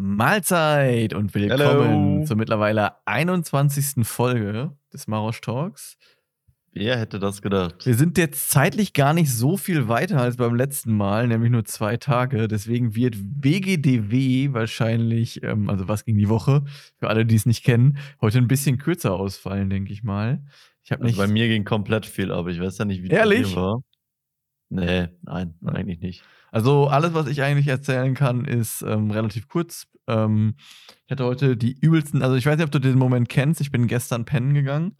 Mahlzeit und willkommen Hello. zur mittlerweile 21. Folge des Marosch Talks. Wer hätte das gedacht? Wir sind jetzt zeitlich gar nicht so viel weiter als beim letzten Mal, nämlich nur zwei Tage. Deswegen wird WGDW wahrscheinlich, ähm, also was ging die Woche, für alle, die es nicht kennen, heute ein bisschen kürzer ausfallen, denke ich mal. Ich also nicht bei mir ging komplett viel, aber ich weiß ja nicht, wie Ehrlich? das war. Nee, nein, eigentlich nicht. Also alles, was ich eigentlich erzählen kann, ist ähm, relativ kurz. Ähm, ich hatte heute die übelsten, also ich weiß nicht, ob du den Moment kennst. Ich bin gestern pennen gegangen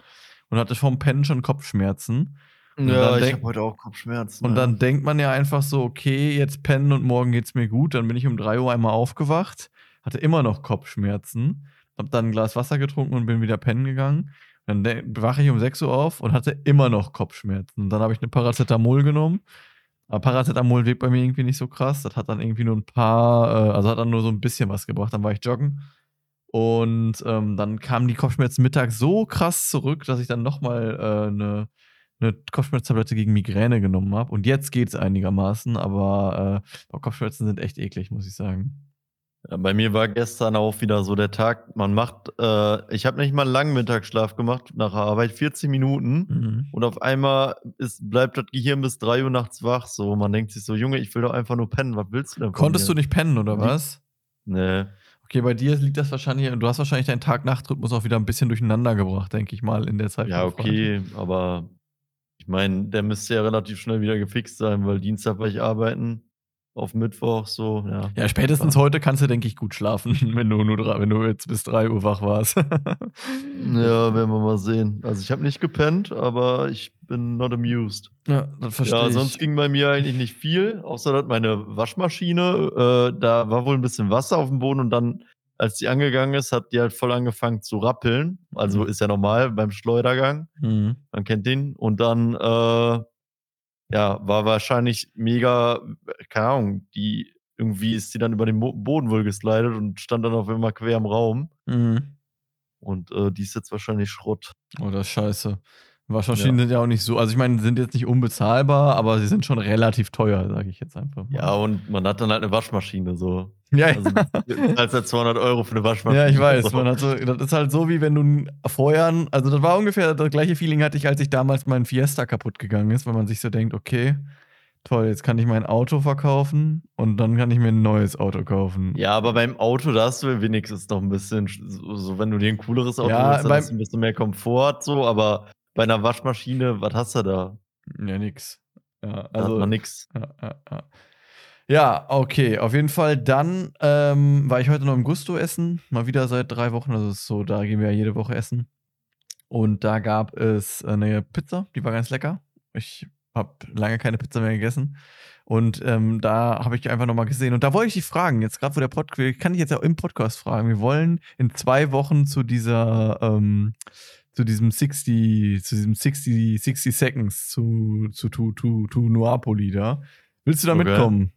und hatte vom Pennen schon Kopfschmerzen. Und ja, ich habe heute auch Kopfschmerzen. Und ja. dann denkt man ja einfach so, okay, jetzt pennen und morgen geht's mir gut. Dann bin ich um 3 Uhr einmal aufgewacht, hatte immer noch Kopfschmerzen, hab dann ein Glas Wasser getrunken und bin wieder pennen gegangen. Dann wache ich um 6 Uhr auf und hatte immer noch Kopfschmerzen. Und dann habe ich eine Paracetamol genommen aber Paracetamol wirkt bei mir irgendwie nicht so krass. Das hat dann irgendwie nur ein paar, äh, also hat dann nur so ein bisschen was gebracht. Dann war ich joggen. Und ähm, dann kamen die Kopfschmerzen mittags so krass zurück, dass ich dann nochmal äh, eine, eine Kopfschmerztablette gegen Migräne genommen habe. Und jetzt geht es einigermaßen, aber äh, Kopfschmerzen sind echt eklig, muss ich sagen. Ja, bei mir war gestern auch wieder so der Tag, man macht, äh, ich habe nicht mal einen langen Mittagsschlaf gemacht nach der Arbeit, 40 Minuten mhm. und auf einmal ist, bleibt das Gehirn bis 3 Uhr nachts wach. So, man denkt sich so, Junge, ich will doch einfach nur pennen, was willst du denn? Konntest du nicht pennen oder was? Nee. Okay, bei dir liegt das wahrscheinlich, du hast wahrscheinlich deinen Tag-Nacht-Rhythmus auch wieder ein bisschen durcheinander gebracht, denke ich mal, in der Zeit. Ja, okay, aber ich meine, der müsste ja relativ schnell wieder gefixt sein, weil Dienstag war ich arbeiten auf Mittwoch so, ja. Ja, spätestens ja. heute kannst du, denke ich, gut schlafen, wenn du, nur drei, wenn du jetzt bis 3 Uhr wach warst. ja, werden wir mal sehen. Also ich habe nicht gepennt, aber ich bin not amused. Ja, das verstehe ja, ich. sonst ging bei mir eigentlich nicht viel, außer dass meine Waschmaschine, äh, da war wohl ein bisschen Wasser auf dem Boden und dann, als die angegangen ist, hat die halt voll angefangen zu rappeln. Also mhm. ist ja normal beim Schleudergang. Mhm. Man kennt den. Und dann, äh, ja, war wahrscheinlich mega, keine Ahnung, die irgendwie ist sie dann über den Boden wohl geslidet und stand dann auf einmal quer im Raum. Mhm. Und äh, die ist jetzt wahrscheinlich Schrott. Oh, das ist scheiße. Waschmaschinen ja. sind ja auch nicht so, also ich meine, sind jetzt nicht unbezahlbar, aber sie sind schon relativ teuer, sage ich jetzt einfach. Mal. Ja, und man hat dann halt eine Waschmaschine so. Ja, also, als ja 200 Euro für eine Waschmaschine. Ja, ich weiß. Man hat so, das ist halt so, wie wenn du vorher, also das war ungefähr das gleiche Feeling hatte ich, als ich damals mein Fiesta kaputt gegangen ist, weil man sich so denkt, okay, toll, jetzt kann ich mein Auto verkaufen und dann kann ich mir ein neues Auto kaufen. Ja, aber beim Auto, da hast du wenigstens noch ein bisschen, so, wenn du dir ein cooleres Auto ja, holst, dann hast du ein bisschen mehr Komfort, so, aber bei einer Waschmaschine, was hast du da? Ja, nix. Ja, also da hat also nix. Ja, ja, ja. ja, okay, auf jeden Fall. Dann ähm, war ich heute noch im Gusto essen, mal wieder seit drei Wochen. Also so, da gehen wir ja jede Woche essen. Und da gab es eine Pizza, die war ganz lecker. Ich habe lange keine Pizza mehr gegessen. Und ähm, da habe ich einfach nochmal gesehen. Und da wollte ich dich fragen, jetzt gerade wo der Podcast, ich kann dich jetzt auch im Podcast fragen. Wir wollen in zwei Wochen zu dieser ähm, zu diesem 60, zu diesem 60, 60 Seconds zu, zu, zu, zu, zu Nuapoli da. Willst du da okay. mitkommen?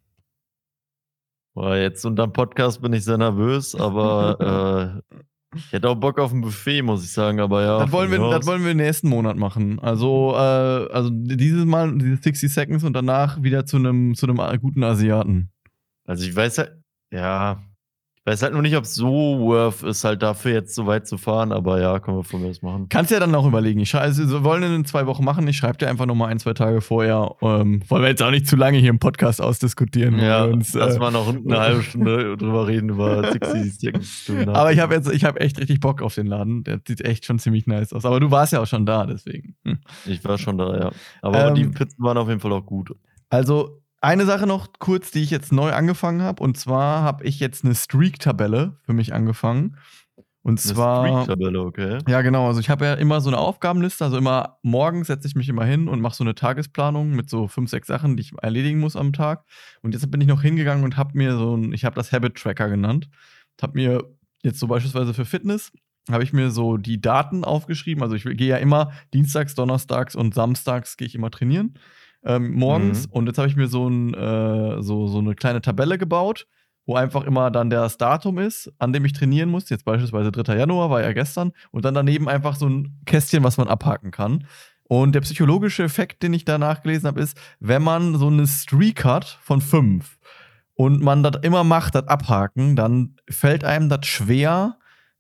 Boah, jetzt unter dem Podcast bin ich sehr nervös, aber äh, ich hätte auch Bock auf ein Buffet, muss ich sagen, aber ja. Das wollen wir, das wollen wir nächsten Monat machen. Also, äh, also dieses Mal diese 60 Seconds und danach wieder zu einem zu einem guten Asiaten. Also ich weiß ja, ja, ich weiß halt nur nicht, ob es so worth ist, halt dafür jetzt so weit zu fahren, aber ja, können wir von mir aus machen. Kannst ja dann auch überlegen. Ich also, wir wollen in zwei Wochen machen. Ich schreibe dir einfach nochmal ein, zwei Tage vorher. Ähm, wollen wir jetzt auch nicht zu lange hier im Podcast ausdiskutieren. Ja, uns, lass äh, mal noch eine halbe Stunde drüber reden, über 60 Seconds. Aber ich habe jetzt, ich habe echt richtig Bock auf den Laden. Der sieht echt schon ziemlich nice aus. Aber du warst ja auch schon da, deswegen. Hm. Ich war schon da, ja. Aber ähm, die Pizzen waren auf jeden Fall auch gut. Also, eine Sache noch kurz, die ich jetzt neu angefangen habe. Und zwar habe ich jetzt eine Streak-Tabelle für mich angefangen. Und eine zwar. Streak-Tabelle, okay. Ja, genau. Also ich habe ja immer so eine Aufgabenliste. Also immer morgens setze ich mich immer hin und mache so eine Tagesplanung mit so fünf, sechs Sachen, die ich erledigen muss am Tag. Und jetzt bin ich noch hingegangen und habe mir so ein, ich habe das Habit Tracker genannt. Habe mir jetzt so beispielsweise für Fitness habe ich mir so die Daten aufgeschrieben. Also ich gehe ja immer dienstags, donnerstags und samstags gehe ich immer trainieren ähm, morgens. Mhm. Und jetzt habe ich mir so, ein, äh, so, so eine kleine Tabelle gebaut, wo einfach immer dann das Datum ist, an dem ich trainieren muss. Jetzt beispielsweise 3. Januar, war ja gestern. Und dann daneben einfach so ein Kästchen, was man abhaken kann. Und der psychologische Effekt, den ich da nachgelesen habe, ist, wenn man so eine Streak hat von fünf und man das immer macht, das abhaken, dann fällt einem das schwer,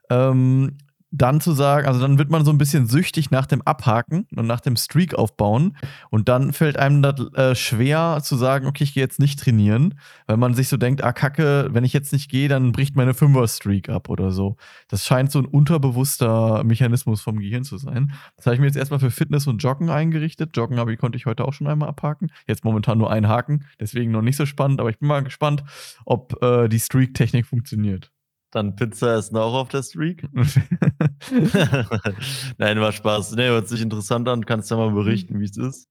ähm, dann zu sagen, also dann wird man so ein bisschen süchtig nach dem Abhaken und nach dem Streak aufbauen. Und dann fällt einem das äh, schwer zu sagen, okay, ich gehe jetzt nicht trainieren, weil man sich so denkt, ah, kacke, wenn ich jetzt nicht gehe, dann bricht meine Fünfer-Streak ab oder so. Das scheint so ein unterbewusster Mechanismus vom Gehirn zu sein. Das habe ich mir jetzt erstmal für Fitness und Joggen eingerichtet. Joggen habe ich, konnte ich heute auch schon einmal abhaken. Jetzt momentan nur einen Haken, deswegen noch nicht so spannend, aber ich bin mal gespannt, ob äh, die Streak-Technik funktioniert. Dann Pizza essen auch auf der Streak. Nein, war Spaß. Nee, hört sich interessant an. Kannst ja mal berichten, wie es ist.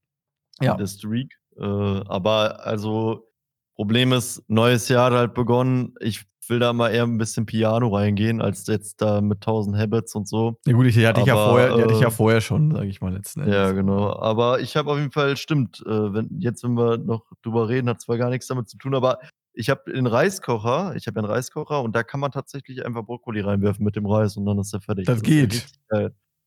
Ja. Der Streak. Äh, aber also, Problem ist, neues Jahr hat halt begonnen. Ich will da mal eher ein bisschen Piano reingehen, als jetzt da mit 1000 Habits und so. Ja gut, die hatte ich ja vorher, die hatte ich ja äh, vorher schon, sage ich mal letzten Endes. Ja, genau. Aber ich habe auf jeden Fall, stimmt, äh, wenn, jetzt, wenn wir noch drüber reden, hat zwar gar nichts damit zu tun, aber ich habe den Reiskocher, ich habe einen Reiskocher und da kann man tatsächlich einfach Brokkoli reinwerfen mit dem Reis und dann ist er fertig. Das ist geht.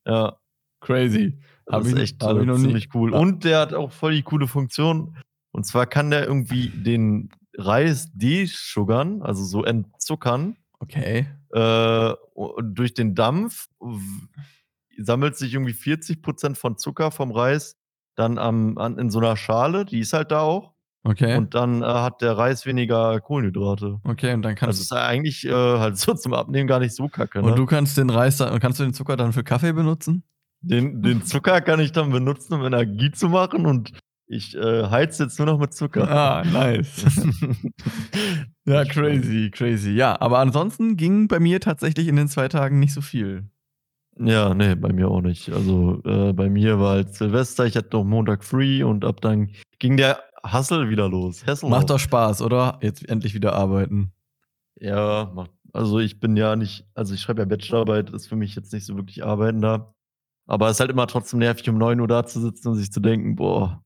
Ja, Crazy. das Hab ist ich- echt hab äh, ich noch ziemlich cool. Und der hat auch voll die coole Funktion. Und zwar kann der irgendwie den Reis desugern, also so entzuckern. Okay. Äh, und durch den Dampf sammelt sich irgendwie 40% von Zucker vom Reis dann am, an, in so einer Schale, die ist halt da auch. Okay. Und dann äh, hat der Reis weniger Kohlenhydrate. okay, und dann Also kannst ist eigentlich äh, halt so zum Abnehmen gar nicht so kacke. und Ne? du kannst den Reis dann, kannst du den Zucker dann für Kaffee benutzen? Den, den Zucker kann ich dann benutzen, um Energie zu machen und ich äh, heiz jetzt nur noch mit Zucker. Ah, nice. ja, crazy, crazy. Ja, aber ansonsten ging bei mir tatsächlich in den zwei Tagen nicht so viel. Ja, nee, bei mir auch nicht. Also äh, bei mir war halt Silvester, ich hatte noch Montag free und ab dann ging der Hassel wieder los. Hassel Macht doch Spaß, oder? Jetzt endlich wieder arbeiten. Ja, macht. Also ich bin ja nicht, also ich schreibe ja Bachelorarbeit, ist für mich jetzt nicht so wirklich arbeiten da. Aber es ist halt immer trotzdem nervig, um 9 Uhr da zu sitzen und sich zu denken, boah,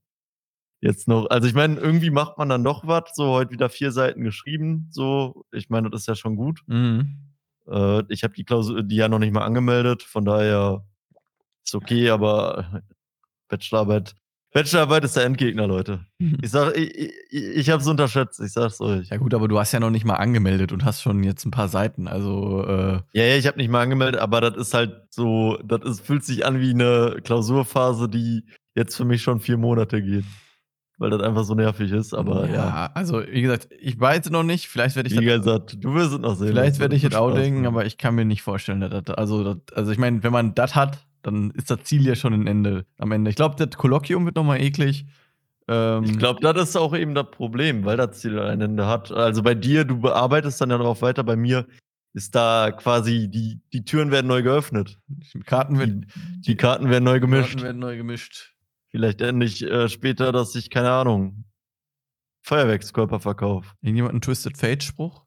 jetzt noch. Also ich meine, irgendwie macht man dann doch was, so heute wieder vier Seiten geschrieben, so. Ich meine, das ist ja schon gut. Mhm. Äh, ich habe die Klausur, die ja noch nicht mal angemeldet, von daher ist okay, aber Bachelorarbeit, Bachelorarbeit ist der Endgegner, Leute. Ich sag, ich, ich, ich hab's unterschätzt, ich sag's euch. Ja gut, aber du hast ja noch nicht mal angemeldet und hast schon jetzt ein paar Seiten. Also, äh, Ja, ja, ich habe nicht mal angemeldet, aber das ist halt so, das ist, fühlt sich an wie eine Klausurphase, die jetzt für mich schon vier Monate geht. Weil das einfach so nervig ist, aber ja. Also, wie gesagt, ich weiß noch nicht. Vielleicht werde ich Wie das- gesagt, du wirst es noch sehen. Vielleicht werde ich jetzt auch denken, aber ich kann mir nicht vorstellen, dass das, also, das, also ich meine, wenn man das hat, dann ist das Ziel ja schon ein Ende, am Ende. Ich glaube, das Kolloquium wird nochmal eklig. Ähm, Ich glaube, das ist auch eben das Problem, weil das Ziel ein Ende hat. Also bei dir, du bearbeitest dann ja darauf weiter. Bei mir ist da quasi, die, die Türen werden neu geöffnet. Karten, Die, werden, die Karten werden neu gemischt. Karten werden neu gemischt. Vielleicht endlich äh, später, dass ich, keine Ahnung, Feuerwerkskörper verkaufe. Irgendjemand einen Twisted Fate-Spruch?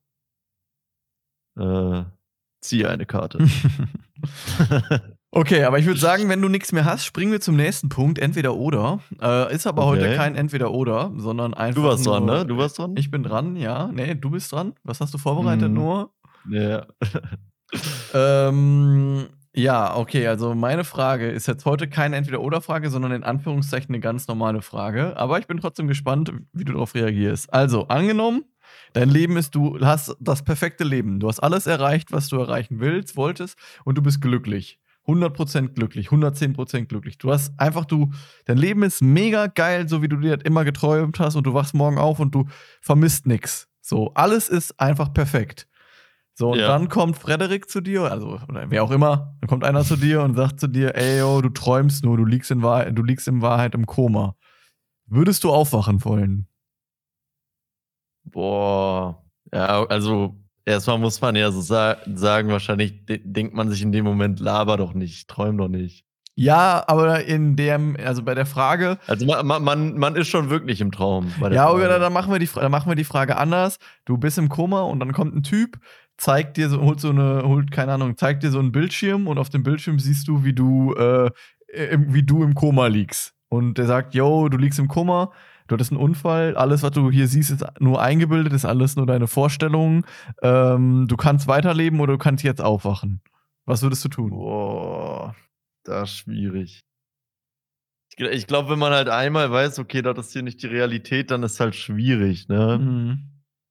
Äh, ziehe eine Karte. Okay, aber ich würde sagen, wenn du nichts mehr hast, springen wir zum nächsten Punkt. Entweder oder. Äh, ist aber heute Okay. kein Entweder oder, sondern einfach. du warst nur, dran, ne? Du warst dran? Ich bin dran, ja. Nee, du bist dran. Was hast du vorbereitet, Mhm. Noah? Ja. Ähm, ja, okay, also meine Frage ist jetzt heute keine Entweder-Oder-Frage, sondern in Anführungszeichen eine ganz normale Frage. Aber ich bin trotzdem gespannt, wie du darauf reagierst. Also, angenommen, dein Leben ist, du hast das perfekte Leben. Du hast alles erreicht, was du erreichen willst, wolltest, und du bist glücklich. 100% glücklich, 110% glücklich. Du hast einfach, du, dein Leben ist mega geil, so wie du dir das immer geträumt hast, und du wachst morgen auf und du vermisst nichts. So, alles ist einfach perfekt. So, und Ja. dann kommt Frederik zu dir, also oder wer auch immer, dann kommt einer zu dir und sagt zu dir, ey yo, du träumst nur, du liegst in Wahrheit, du liegst in Wahrheit im Koma. Würdest du aufwachen wollen? Boah. Ja, also erstmal muss man ja so sa sagen, wahrscheinlich de denkt man sich in dem Moment, laber doch nicht, träum doch nicht. Ja, aber in dem, also bei der Frage, Also ma ma man, man ist schon wirklich im Traum. ja, Frage. oder dann machen wir die, dann machen wir die Frage anders. Du bist im Koma und dann kommt ein Typ, zeigt dir so, holt so eine, holt, keine Ahnung, zeigt dir so einen Bildschirm und auf dem Bildschirm siehst du, wie du, äh, wie du im Koma liegst. Und der sagt, yo, du liegst im Koma, du hattest einen Unfall, alles, was du hier siehst, ist nur eingebildet, ist alles nur deine Vorstellung. Ähm, du kannst weiterleben oder du kannst jetzt aufwachen. Was würdest du tun? Boah, das ist schwierig. Ich, gl- ich glaube, wenn man halt einmal weiß, okay, das ist hier nicht die Realität, dann ist halt schwierig, ne? Mhm.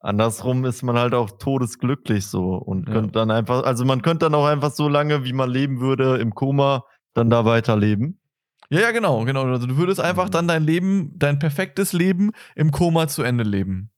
andersrum ist man halt auch todesglücklich so und Ja. könnte dann einfach, also man könnte dann auch einfach so lange, wie man leben würde, im Koma, dann da weiterleben. Ja, ja, genau, genau. Also du würdest einfach Mhm. dann dein Leben, dein perfektes Leben im Koma zu Ende leben.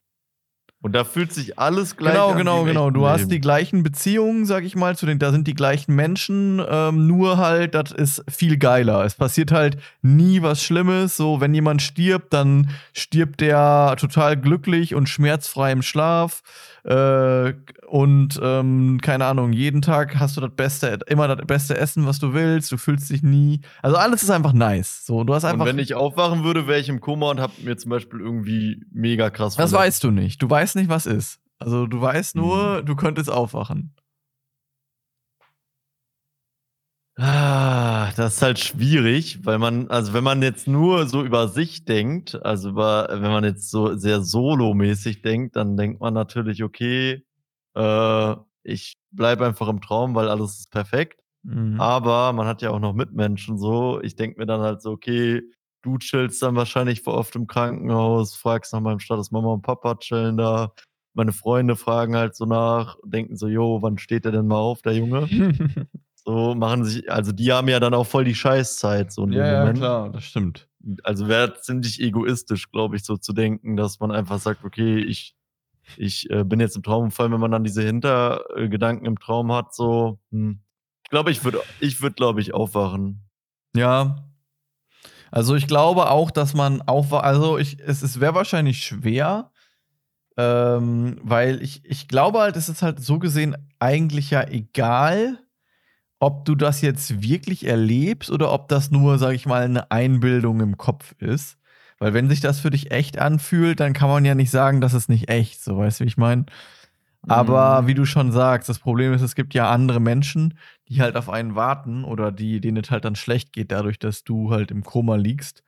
Und da fühlt sich alles gleich Genau, an. genau, genau. echten Du hast die gleichen Beziehungen, sag ich mal, zu den, da sind die gleichen Menschen, ähm, nur halt, das ist viel geiler. Es passiert halt nie was Schlimmes. So, wenn jemand stirbt, dann stirbt der total glücklich und schmerzfrei im Schlaf. Äh, und ähm, keine Ahnung, jeden Tag hast du das beste, immer das beste Essen, was du willst. Du fühlst dich nie. Also alles ist einfach nice. So, du hast einfach. Und wenn ich aufwachen würde, wäre ich im Koma und hab mir zum Beispiel irgendwie mega krass das verletzt. weißt du nicht. Du weißt nicht, was ist. Also du weißt nur, Mhm. du könntest aufwachen. Ah, das ist halt schwierig, weil man, also wenn man jetzt nur so über sich denkt, also über, wenn man jetzt so sehr solomäßig denkt, dann denkt man natürlich, okay, äh, ich bleibe einfach im Traum, weil alles ist perfekt. Mhm. Aber man hat ja auch noch Mitmenschen so. Ich denke mir dann halt so, okay, du chillst dann wahrscheinlich vor oft im Krankenhaus, fragst nach meinem Status, Mama und Papa chillen da. Meine Freunde fragen halt so nach, denken so, jo, wann steht der denn mal auf, der Junge? So machen sich, also die haben ja dann auch voll die Scheißzeit, so in ja, dem ja, Moment. klar, das stimmt. Also wäre ziemlich egoistisch, glaube ich, so zu denken, dass man einfach sagt, okay, ich, ich äh, bin jetzt im Traum, vor allem wenn man dann diese Hintergedanken im Traum hat, so, hm. ich glaube, ich würde, ich würde, glaube ich, aufwachen. Ja. Also ich glaube auch, dass man aufwacht. Also ich, es, es wäre wahrscheinlich schwer, ähm, weil ich, ich glaube halt, es ist halt so gesehen eigentlich ja egal, ob du das jetzt wirklich erlebst oder ob das nur, sag ich mal, eine Einbildung im Kopf ist. Weil wenn sich das für dich echt anfühlt, dann kann man ja nicht sagen, das ist nicht echt. So, weißt du, wie ich meine? Aber Mhm. wie du schon sagst, das Problem ist, es gibt ja andere Menschen, die halt auf einen warten oder die, denen es halt dann schlecht geht, dadurch, dass du halt im Koma liegst.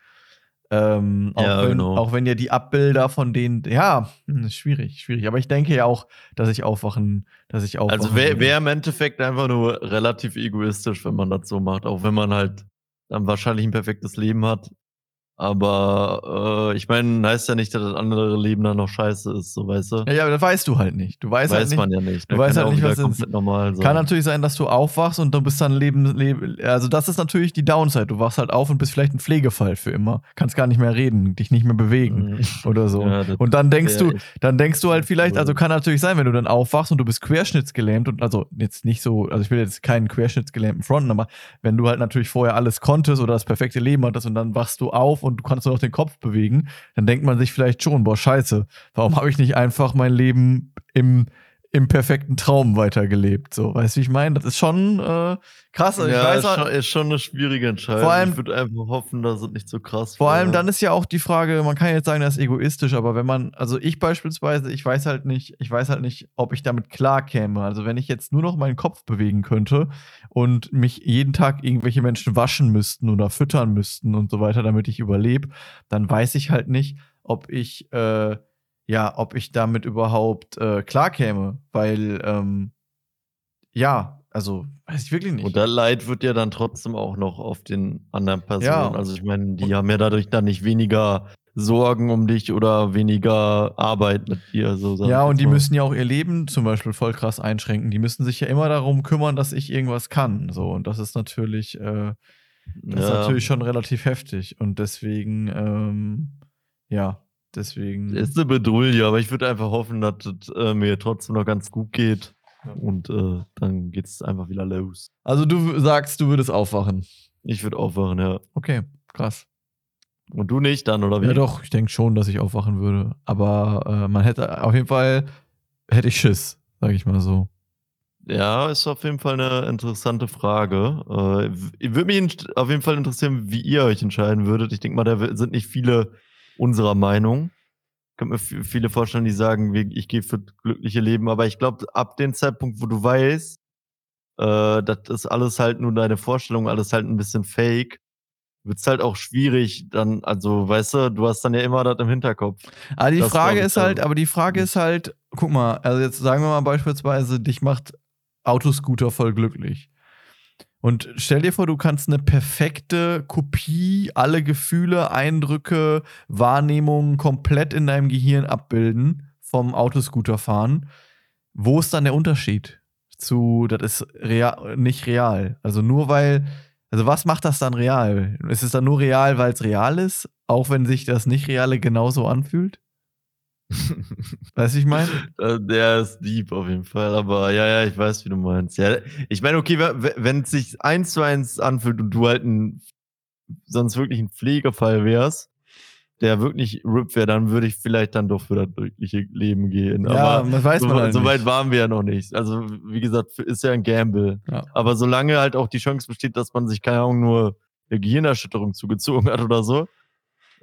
Ähm, auch, Ja, wenn, genau. auch wenn ja die Abbilder von denen, ja, hm, schwierig, schwierig. Aber ich denke ja auch, dass ich aufwachen, dass ich aufwachen Also wäre wär im Endeffekt einfach nur relativ egoistisch, wenn man das so macht, auch wenn man halt dann wahrscheinlich ein perfektes Leben hat. Aber äh, ich meine, heißt ja nicht, dass das andere Leben dann noch scheiße ist, so weißt du? Ja, ja, aber das weißt du halt nicht. Du weißt Weiß halt nicht, man ja nicht. du weißt halt nicht, was ist. normal sein. Kann natürlich sein, dass du aufwachst und du bist dann Leben, Leben. Also, das ist natürlich die Downside. Du wachst halt auf und bist vielleicht ein Pflegefall für immer. Kannst gar nicht mehr reden, dich nicht mehr bewegen Mhm. oder so. Ja, und dann denkst du, dann denkst du halt vielleicht, also kann natürlich sein, wenn du dann aufwachst und du bist querschnittsgelähmt und also jetzt nicht so, also ich will jetzt keinen querschnittsgelähmten fronten, aber wenn du halt natürlich vorher alles konntest oder das perfekte Leben hattest und dann wachst du auf und du kannst nur noch den Kopf bewegen, dann denkt man sich vielleicht schon, boah, scheiße, warum habe ich nicht einfach mein Leben im, im perfekten Traum weitergelebt? So, weißt du, wie ich meine? Das ist schon äh, krass. Also ich ja, weiß ist, schon, ist schon eine schwierige Entscheidung. Vor allem- ich würde einfach hoffen, dass es nicht so krass Vor wär. allem dann ist ja auch die Frage, man kann jetzt sagen, das ist egoistisch, aber wenn man, also ich beispielsweise, ich weiß halt nicht, ich weiß halt nicht, ob ich damit klarkäme. Also wenn ich jetzt nur noch meinen Kopf bewegen könnte und mich jeden Tag irgendwelche Menschen waschen müssten oder füttern müssten und so weiter, damit ich überlebe, dann weiß ich halt nicht, ob ich, äh, ja, ob ich damit überhaupt äh, klarkäme, weil, ähm, ja, also weiß ich wirklich nicht. Und das Leid wird ja dann trotzdem auch noch auf den anderen Personen. Ja. Also ich meine, die haben ja dadurch dann nicht weniger Sorgen um dich oder weniger Arbeit mit dir. So Ja, und die mal. müssen ja auch ihr Leben zum Beispiel voll krass einschränken. Die müssen sich ja immer darum kümmern, dass ich irgendwas kann. So, und das ist natürlich, äh, das ist ja, natürlich schon relativ heftig. Und deswegen, ähm, ja, deswegen. ist eine Bedrulle, aber ich würde einfach hoffen, dass es äh, mir trotzdem noch ganz gut geht. Ja. Und äh, dann geht es einfach wieder los. Also du sagst, du würdest aufwachen. Ich würde aufwachen, ja. Okay, krass. Und du nicht dann, oder wie? Ja, doch, ich denke schon, dass ich aufwachen würde. Aber äh, man hätte auf jeden Fall, hätte ich Schiss, sag ich mal so. Ja, ist auf jeden Fall eine interessante Frage. Äh, würde mich auf jeden Fall interessieren, wie ihr euch entscheiden würdet. Ich denke mal, da sind nicht viele unserer Meinung. Ich könnte mir viele vorstellen, die sagen, ich gehe für glückliche Leben, aber ich glaube, ab dem Zeitpunkt, wo du weißt, äh, das ist alles halt nur deine Vorstellung, alles halt ein bisschen fake, wird es halt auch schwierig, dann, also, weißt du, du hast dann ja immer das im Hinterkopf. Aber die Das Frage ist halt, aber die Frage ist halt, guck mal, also jetzt sagen wir mal beispielsweise, dich macht Autoscooter voll glücklich. Und stell dir vor, du kannst eine perfekte Kopie, alle Gefühle, Eindrücke, Wahrnehmungen komplett in deinem Gehirn abbilden, vom Autoscooterfahren. Wo ist dann der Unterschied zu, das ist real, nicht real? Also nur weil, also was macht das dann real? Ist es dann nur real, weil es real ist, auch wenn sich das Nicht-Reale genauso anfühlt? weißt du, ich meine? Äh, der ist deep auf jeden Fall, aber ja, ja, ich weiß, wie du meinst. Ja, ich meine, okay, wenn es sich eins zu eins anfühlt und du halt ein, sonst wirklich ein Pflegefall wärst, der wirklich RIP wäre, dann würde ich vielleicht dann doch für das wirkliche Leben gehen. Ja, aber das weiß so, man halt so weit waren wir ja noch nicht. Also, wie gesagt, ist ja ein Gamble. Ja. Aber solange halt auch die Chance besteht, dass man sich, keine Ahnung, nur eine Gehirnerschütterung zugezogen hat oder so,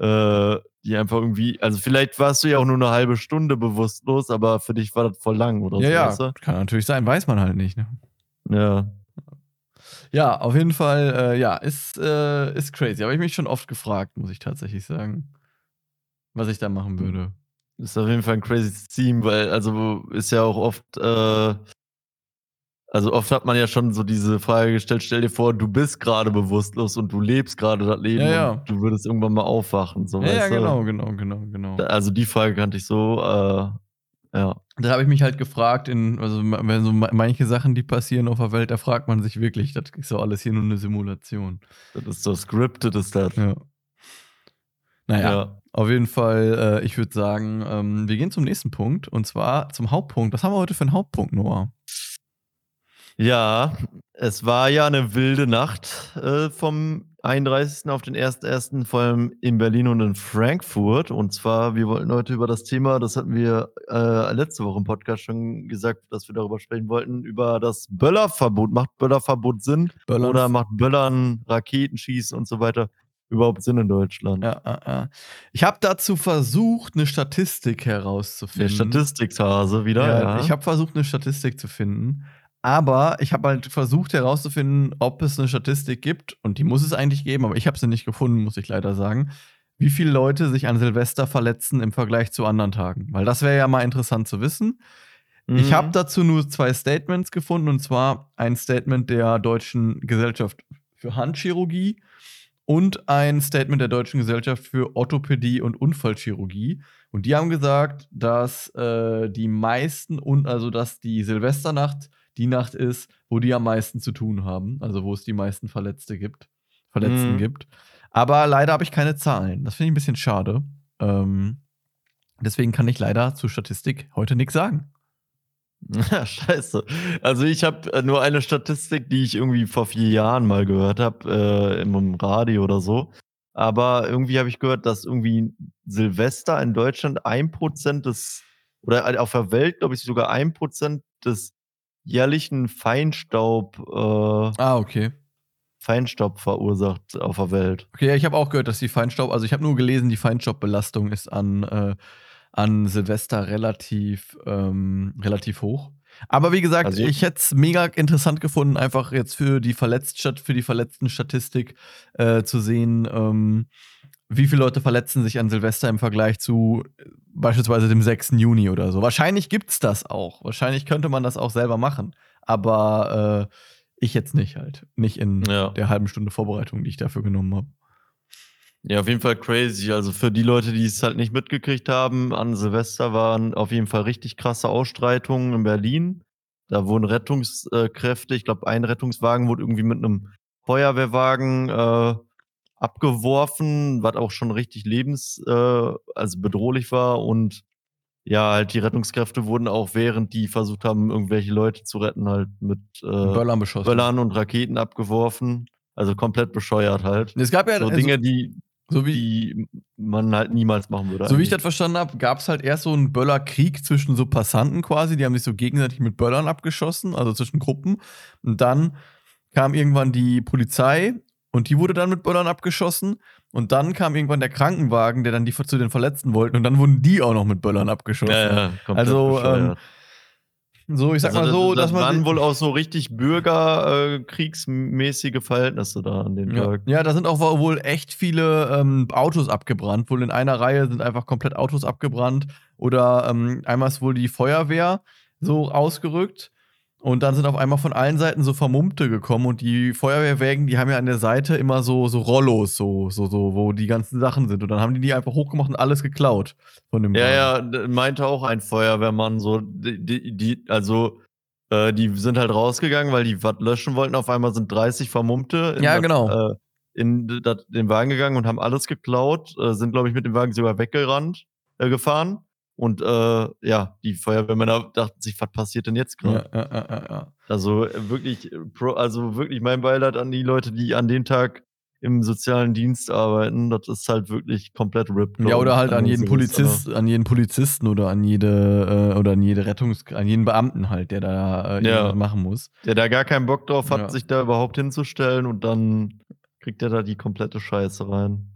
äh, die einfach irgendwie, also vielleicht warst du ja auch nur eine halbe Stunde bewusstlos, aber für dich war das voll lang oder Ja, so. ja, kann natürlich sein, weiß man halt nicht. Ne? Ja. Ja, auf jeden Fall, äh, ja, ist, äh, ist crazy. Habe ich mich schon oft gefragt, muss ich tatsächlich sagen, was ich da machen würde. Ist auf jeden Fall ein crazy Theme, weil, also ist ja auch oft, äh, also oft hat man ja schon so diese Frage gestellt, stell dir vor, du bist gerade bewusstlos und du lebst gerade das Leben Ja, ja. und du würdest irgendwann mal aufwachen. So, Ja, ja, genau, genau, genau, genau. Also die Frage kannte ich so, äh, ja. Da habe ich mich halt gefragt, in, also wenn so ma- manche Sachen, die passieren auf der Welt, da fragt man sich wirklich, das ist so alles hier nur eine Simulation. Das ist so scripted, ist das. Ja. Naja, Ja. auf jeden Fall, äh, ich würde sagen, ähm, wir gehen zum nächsten Punkt und zwar zum Hauptpunkt. Was haben wir heute für einen Hauptpunkt, Noah? Ja, es war ja eine wilde Nacht äh, vom 31. auf den 1.1. vor allem in Berlin und in Frankfurt. Und zwar, wir wollten heute über das Thema, das hatten wir äh, letzte Woche im Podcast schon gesagt, dass wir darüber sprechen wollten, über das Böllerverbot. Macht Böllerverbot Sinn? Böllern- Oder macht Böllern, Raketenschießen und so weiter überhaupt Sinn in Deutschland? Ja, ja, ja. Ich habe dazu versucht, eine Statistik Der herauszufinden. Statistikhase wieder. Ja, Ja, Ich habe versucht, eine Statistik zu finden. Aber ich habe halt versucht herauszufinden, ob es eine Statistik gibt. Und die muss es eigentlich geben, aber ich habe sie nicht gefunden, muss ich leider sagen. Wie viele Leute sich an Silvester verletzen im Vergleich zu anderen Tagen? Weil das wäre ja mal interessant zu wissen. Ich Mhm. habe dazu nur zwei Statements gefunden. Und zwar ein Statement der Deutschen Gesellschaft für Handchirurgie und ein Statement der Deutschen Gesellschaft für Orthopädie und Unfallchirurgie. Und die haben gesagt, dass äh, die meisten und also dass die Silvesternacht die Nacht ist, wo die am meisten zu tun haben, also wo es die meisten Verletzte gibt, Verletzten Mhm. gibt. Aber leider habe ich keine Zahlen. Das finde ich ein bisschen schade. Ähm, deswegen kann ich leider zur Statistik heute nichts sagen. Ja, scheiße. Also ich habe äh, nur eine Statistik, die ich irgendwie vor vier Jahren mal gehört habe, äh, im Radio oder so. Aber irgendwie habe ich gehört, dass irgendwie Silvester in Deutschland ein Prozent des, oder auf der Welt, glaube ich, sogar ein Prozent des jährlichen Feinstaub, äh, Ah, okay. Feinstaub verursacht auf der Welt. Okay, ja, ich habe auch gehört, dass die Feinstaub, also ich habe nur gelesen, die Feinstaubbelastung ist an, äh, an Silvester relativ, ähm, relativ hoch. Aber wie gesagt, Also- ich hätte es mega interessant gefunden, einfach jetzt für die Verletztstat für die verletzten Statistik äh, zu sehen, ähm, wie viele Leute verletzen sich an Silvester im Vergleich zu äh, beispielsweise dem 6. Juni oder so. Wahrscheinlich gibt's das auch. Wahrscheinlich könnte man das auch selber machen. Aber äh, ich jetzt nicht halt. Nicht in Ja. der halben Stunde Vorbereitung, die ich dafür genommen habe. Ja, auf jeden Fall crazy. Also für die Leute, die es halt nicht mitgekriegt haben, an Silvester waren auf jeden Fall richtig krasse Ausstreitungen in Berlin. Da wurden Rettungskräfte, ich glaube, ein Rettungswagen wurde irgendwie mit einem Feuerwehrwagen äh, abgeworfen, was auch schon richtig lebens, äh, also bedrohlich war. Und ja, halt die Rettungskräfte wurden auch, während die versucht haben, irgendwelche Leute zu retten, halt mit äh, Böllern beschossen. Böllern und Raketen abgeworfen. Also komplett bescheuert halt. Es gab ja So also, Dinge, die, so wie, die man halt niemals machen würde. so wie ich eigentlich. das verstanden habe, gab es halt erst so einen Böllerkrieg zwischen so Passanten quasi, die haben sich so gegenseitig mit Böllern abgeschossen, also zwischen Gruppen. Und dann kam irgendwann die Polizei und die wurde dann mit Böllern abgeschossen. Und dann kam irgendwann der Krankenwagen, der dann die zu den Verletzten wollten. Und dann wurden die auch noch mit Böllern abgeschossen. ja, ja, Also, bescheuert. So, ich sag Also mal so, das, dass das man. waren wohl auch so richtig bürgerkriegsmäßige Verhältnisse da an den Ja. Tag. ja, da sind auch wohl echt viele ähm, Autos abgebrannt. Wohl in einer Reihe sind einfach komplett Autos abgebrannt. Oder ähm, einmal ist wohl die Feuerwehr so ausgerückt. Und dann sind auf einmal von allen Seiten so Vermummte gekommen und die Feuerwehrwägen, die haben ja an der Seite immer so, so Rollos, so, so, so, wo die ganzen Sachen sind. Und dann haben die die einfach hochgemacht und alles geklaut von dem Ja, Wagen. ja, meinte auch ein Feuerwehrmann so, die, die, also äh, die sind halt rausgegangen, weil die was löschen wollten. Auf einmal sind 30 Vermummte in, Ja, das, genau. äh, in d- dat, den Wagen gegangen und haben alles geklaut, äh, sind, glaube ich, mit dem Wagen sogar weggerannt, äh, gefahren. Und äh, ja, die Feuerwehrmänner dachten sich, was passiert denn jetzt gerade? ja, ja, ja. Also äh, wirklich, äh, also wirklich mein Beileid an die Leute, die an dem Tag im sozialen Dienst arbeiten. Das ist halt wirklich komplett RIP. Ja, oder halt an den jeden. Polizist, an jeden Polizisten oder an jede äh, oder an jede Rettungs, an jeden Beamten halt, der da äh, irgendwas machen muss. Der da gar keinen Bock drauf hat, sich da überhaupt hinzustellen und dann kriegt er da die komplette Scheiße rein.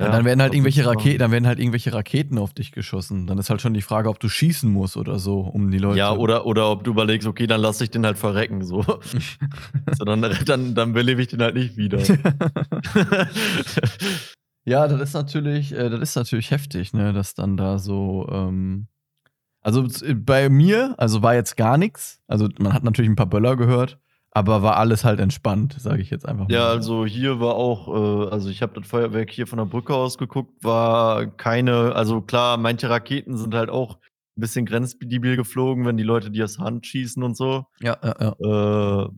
Ja, dann werden halt irgendwelche Raketen, dann werden halt irgendwelche Raketen auf dich geschossen. Dann ist halt schon die Frage, ob du schießen musst oder so, um die? Leute. Ja, oder, oder ob du überlegst, okay, dann lass ich den halt verrecken. So. so dann, dann, dann belebe ich den halt nicht wieder. ja, das ist natürlich, äh, das ist natürlich heftig, ne, dass dann da so. Ähm, also bei mir, also war jetzt gar nichts. Also man hat natürlich ein paar Böller gehört, aber war alles halt entspannt, sage ich jetzt einfach mal. ja, also hier war auch, äh, also ich habe das Feuerwerk hier von der Brücke aus geguckt, war keine, also klar, manche Raketen sind halt auch ein bisschen grenzdebil geflogen, wenn die Leute die aus Hand schießen und so. Ja, ja, ja. Äh,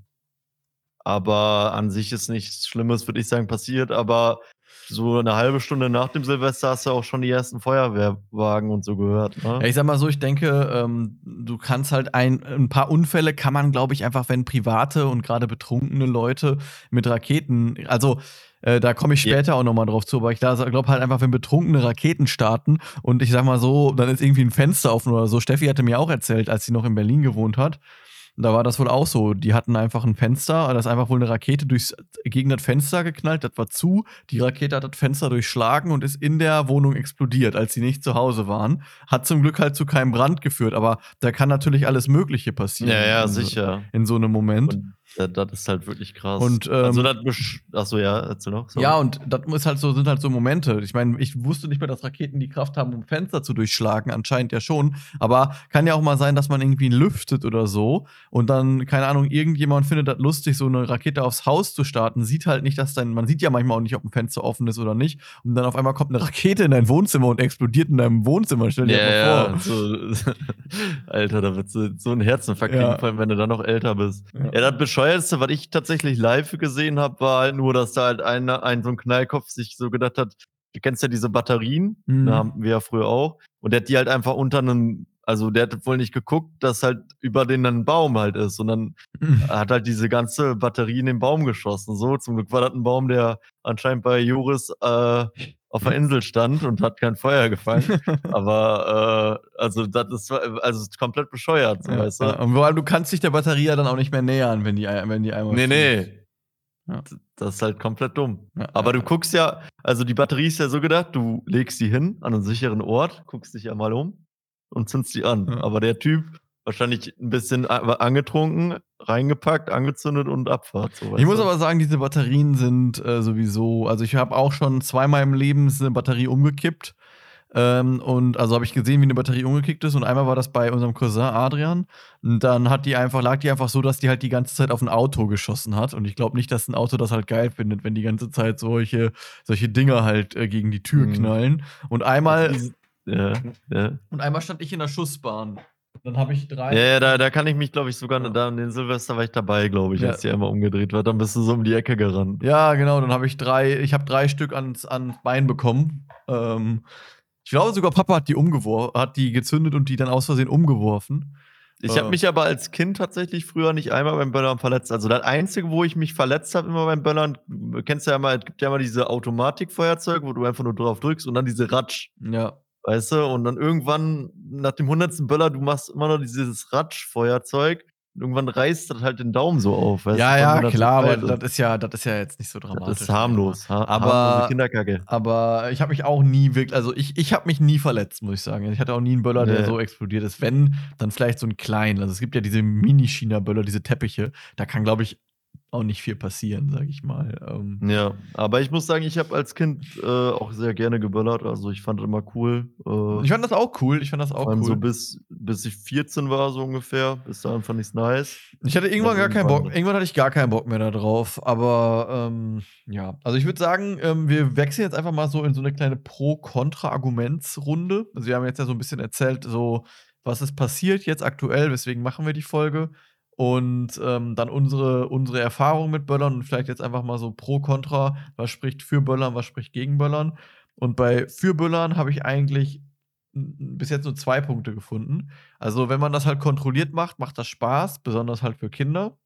aber an sich ist nichts Schlimmes, würde ich sagen, passiert. Aber so eine halbe Stunde nach dem Silvester hast du auch schon die ersten Feuerwehrwagen und so gehört. Ne? Ja, ich sag mal so, ich denke, ähm, du kannst halt ein, ein paar Unfälle kann man, glaube ich, einfach, wenn private und gerade betrunkene Leute mit Raketen, also äh, da komme ich Ja. später auch nochmal drauf zu, aber ich glaube halt einfach, wenn betrunkene Raketen starten und ich sag mal so, dann ist irgendwie ein Fenster offen oder so. Steffi hatte mir auch erzählt, als sie noch in Berlin gewohnt hat. Da war das wohl auch so. Die hatten einfach ein Fenster, da ist einfach wohl eine Rakete durchs, gegen das Fenster geknallt, das war zu. Die Rakete hat das Fenster durchschlagen und ist in der Wohnung explodiert, als sie nicht zu Hause waren. Hat zum Glück halt zu keinem Brand geführt, aber da kann natürlich alles Mögliche passieren. ja, ja, sicher. In so einem Moment. Und ja, das ist halt wirklich krass. Und, ähm, also das Achso, ja, erzähl noch. Sorry. Ja, und das ist halt so, sind halt so Momente. Ich meine, ich wusste nicht mehr, dass Raketen die Kraft haben, um Fenster zu durchschlagen. Anscheinend ja schon. Aber kann ja auch mal sein, dass man irgendwie lüftet oder so. Und dann, keine Ahnung, irgendjemand findet das lustig, so eine Rakete aufs Haus zu starten. Sieht halt nicht, dass dann, man sieht ja manchmal auch nicht, ob ein Fenster offen ist oder nicht. Und dann auf einmal kommt eine Rakete in dein Wohnzimmer und explodiert in deinem Wohnzimmer. Stell dir ja, ja, mal vor. so, Alter, da wird so, so ein Herzinfarkt Ja. kriegen, vor allem wenn du dann noch älter bist. Ja. Ja, das Bescheuerste, was ich tatsächlich live gesehen habe, war halt nur, dass da halt einer, ein so ein Knallkopf sich so gedacht hat, du kennst ja diese Batterien, Mhm. da haben wir ja früher auch, und der hat die halt einfach unter einem, also der hat wohl nicht geguckt, dass halt über den ein Baum halt ist, sondern er hat halt diese ganze Batterie in den Baum geschossen. So, zum Glück war das ein Baum, der anscheinend bei Joris äh, auf der Insel stand und hat kein Feuer gefangen. Aber äh, also das ist also es ist komplett bescheuert, so, Ja, weißt du? ja. Und vor allem, du kannst dich der Batterie ja dann auch nicht mehr nähern, wenn die, wenn die einmal. Nee, fliegt. nee. Ja. Das ist halt komplett dumm. Aber du guckst ja, also die Batterie ist ja so gedacht, du legst die hin an einen sicheren Ort, guckst dich ja mal um und zündest die an. Aber der Typ wahrscheinlich ein bisschen angetrunken, reingepackt, angezündet und Abfahrt. So, Ich muss aber sagen, diese Batterien sind äh, sowieso, also ich habe auch schon zweimal im Leben eine Batterie umgekippt. Ähm, und also habe ich gesehen, wie eine Batterie umgekickt ist. Und einmal war das bei unserem Cousin Adrian. Und dann hat die einfach, lag die einfach so, dass die halt die ganze Zeit auf ein Auto geschossen hat. Und ich glaube nicht, dass ein Auto das halt geil findet, wenn die ganze Zeit solche, solche Dinger halt äh, gegen die Tür Mhm. knallen. Und einmal, Diese- Ja, ja. und einmal stand ich in der Schussbahn. Dann habe ich drei. Ja, ja, da, da kann ich mich, glaube ich, sogar, Ja. da an den Silvester war ich dabei, glaube ich, Ja. als die einmal umgedreht wird. Dann bist du so um die Ecke gerannt. Ja, genau, dann habe ich drei, ich habe drei Stück ans, ans Bein bekommen. Ähm, ich glaube sogar Papa hat die umgeworfen, hat die gezündet und die dann aus Versehen umgeworfen. Ich Äh. habe mich aber als Kind tatsächlich früher nicht einmal beim Böllern verletzt. Also das Einzige, wo ich mich verletzt habe, immer beim Böllern, du kennst ja immer, es gibt ja immer diese Automatikfeuerzeug, wo du einfach nur drauf drückst und dann diese Ratsch, Ja. Weißt du? Und dann irgendwann, nach dem hundertsten Böller, du machst immer noch dieses Ratsch-Feuerzeug. und Irgendwann reißt das halt den Daumen so auf. Weißt Ja, du, ja, klar, aber das ist ja, das ist ja jetzt nicht so dramatisch. das ist harmlos. Ha Aber- Kinderkacke. Aber ich habe mich auch nie wirklich, also ich, ich habe mich nie verletzt, muss ich sagen. Ich hatte auch nie einen Böller, der Nee. so explodiert ist. Wenn, dann vielleicht so einen kleinen. Also es gibt ja diese Mini-China-Böller, diese Teppiche. Da kann, glaube ich, auch nicht viel passieren, sage ich mal. Ähm, Ja, aber ich muss sagen, ich habe als Kind, äh, auch sehr gerne geböllert. Also, ich fand das immer cool. Äh ich fand das auch cool. Ich fand das auch allem so cool. bis bis ich 14 war, so ungefähr. Bis dahin fand ich's nice. Ich hatte irgendwann Dann gar keinen Bock irgendwann hatte ich gar keinen Bock mehr da drauf, aber, ähm, ja. Also, ich würde sagen, ähm, wir wechseln jetzt einfach mal so in so 'ne kleine Pro-Kontra-Argumentsrunde. Also, wir haben jetzt ja so 'n bisschen erzählt, so, was ist passiert jetzt aktuell, weswegen machen wir die Folge und, ähm, dann unsere unsere Erfahrung mit Böllern und vielleicht jetzt einfach mal so Pro, Kontra, was spricht für Böllern, was spricht gegen Böllern. Und bei für Böllern habe ich eigentlich bis jetzt nur 2 Punkte gefunden. Also, wenn man das halt kontrolliert macht, macht das Spaß, besonders halt für Kinder.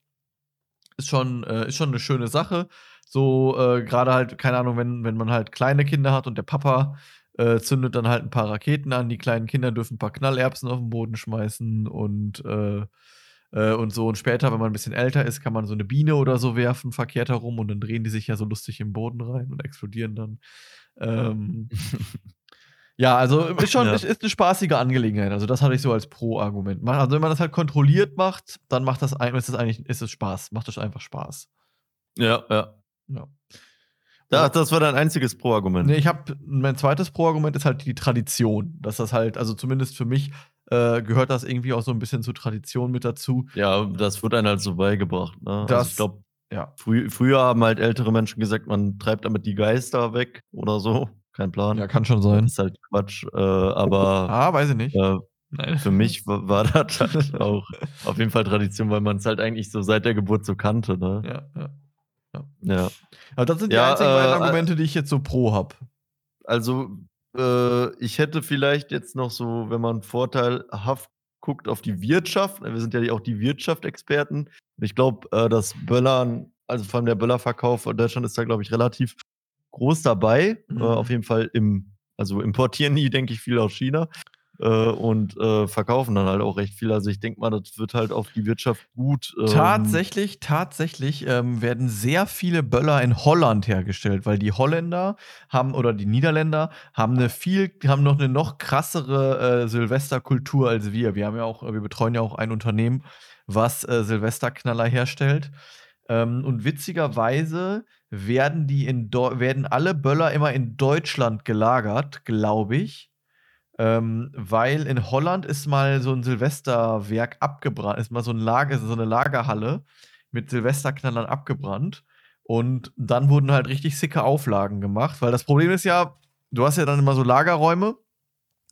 Ist schon äh, ist schon 'ne schöne Sache. So, äh, grade halt, keine Ahnung, wenn wenn man halt kleine Kinder hat und der Papa, äh, zündet dann halt 'n paar Raketen an. Die kleinen Kinder dürfen 'n paar Knallerbsen auf 'n Boden schmeißen und, äh und so. Und später, wenn man 'n bisschen älter ist, kann man so 'ne Biene oder so werfen verkehrt herum und dann drehen die sich ja so lustig im Boden rein und explodieren dann. Ähm, ja, also, ist schon Ja. ist ist 'ne spaßige Angelegenheit. Also, das hatte ich so als Pro-Argument. Also, wenn man das halt kontrolliert macht, dann macht das ist das eigentlich ist es Spaß. Macht das einfach Spaß. Ja, ja. Ja. Da das war dein einziges Pro-Argument? Ne, ich habe mein 2. Pro-Argument ist halt die Tradition, dass das halt also, zumindest für mich, äh, gehört das irgendwie auch so 'n bisschen zur Tradition mit dazu. Ja, das wird einem halt so beigebracht, ne? Also, Das ich glaube, ja. frü früher haben halt ältere Menschen gesagt, man treibt damit die Geister weg oder so. Kein Plan. Ja, kann schon Das sein. ist halt Quatsch, äh, aber, Ah, weiß ich nicht. äh, Nein. für mich wa war das halt auch auf jeden Fall Tradition, weil man's halt eigentlich so seit der Geburt so kannte, ne? Ja, ja. Ja. Ja. Aber das sind die Ja, einzigen beiden äh, Argumente, die ich jetzt so pro habe. Also, äh, ich hätte vielleicht jetzt noch so, wenn man vorteilhaft guckt auf die Wirtschaft wir sind ja auch die Wirtschaft-Experten. Ich glaube, äh, das Böllern also, vor allem der Böllerverkauf in Deutschland ist da, glaube ich, relativ groß dabei. Äh, auf Mhm. jeden Fall im also, importieren die, denke ich, viel aus China, äh, und, äh, verkaufen dann halt auch recht viel. Also, ich denke mal, das wird halt auf die Wirtschaft gut, ähm Tatsächlich tatsächlich, ähm, werden sehr viele Böller in Holland hergestellt, weil die Holländer haben oder die Niederländer haben 'ne viel haben noch 'ne noch krassere, äh, Silvesterkultur als wir. Wir haben ja auch wir betreuen ja auch ein Unternehmen, was, äh, Silvesterknaller herstellt. Ähm, und witzigerweise werden die in Deu werden alle Böller immer in Deutschland gelagert, glaube ich. Ähm, weil in Holland ist mal so 'n Silvesterwerk abgebrannt ist mal so 'n Lager so 'ne Lagerhalle mit Silvesterknallern abgebrannt. Und dann wurden halt richtig sicke Auflagen gemacht, weil das Problem ist ja, du hast ja dann immer so Lagerräume,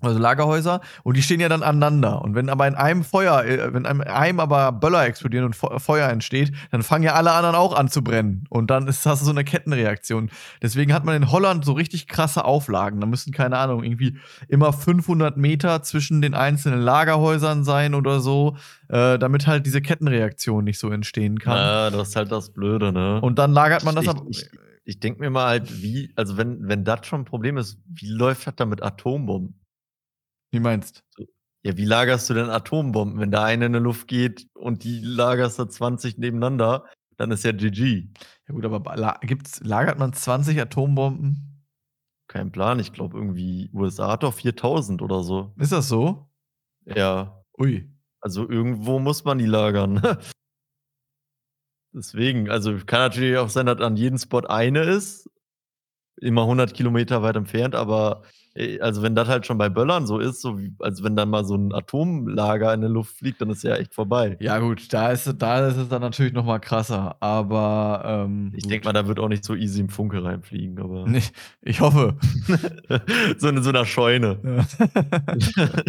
also Lagerhäuser, und die stehen ja dann aneinander. Und wenn aber in einem Feuer äh, wenn in einem aber Böller explodieren und Feu Feuer entsteht, dann fangen ja alle anderen auch an zu brennen. Und dann ist hast du so 'ne Kettenreaktion. Deswegen hat man in Holland so richtig krasse Auflagen. Da müssen, keine Ahnung, irgendwie immer 500 Meter zwischen den einzelnen Lagerhäusern sein oder so, äh, damit halt diese Kettenreaktion nicht so entstehen kann. Ja, das ist halt das Blöde, ne? Und dann lagert man das ich ab ich ich denke mir mal halt, wie also, wenn wenn das schon 'n Problem ist, wie läuft das dann mit Atombomben? Wie meinst? So ja, wie lagerst du denn Atombomben? Wenn da eine in die Luft geht und die lagerst da 20 nebeneinander, dann ist ja GG. Ja gut, aber gibt's lagert man 20 Atombomben? Kein Plan. Ich glaube irgendwie USA hat doch 4.000 oder so. Ist das so? Ja. Ui. Also, irgendwo muss man die lagern. Deswegen, also, kann natürlich auch sein, dass an jedem Spot eine ist, immer 100 Kilometer weit entfernt, aber, also, wenn das halt schon bei Böllern so ist, so wie also, wenn dann mal so 'n Atomlager in der Luft fliegt, dann ist ja echt vorbei. Ja gut, da ist da ist es dann natürlich noch mal krasser, aber, ähm, Ich denke mal, da wird auch nicht so easy 'n Funke reinfliegen, aber Ne, ich hoffe. So in so 'ner Scheune. Ja.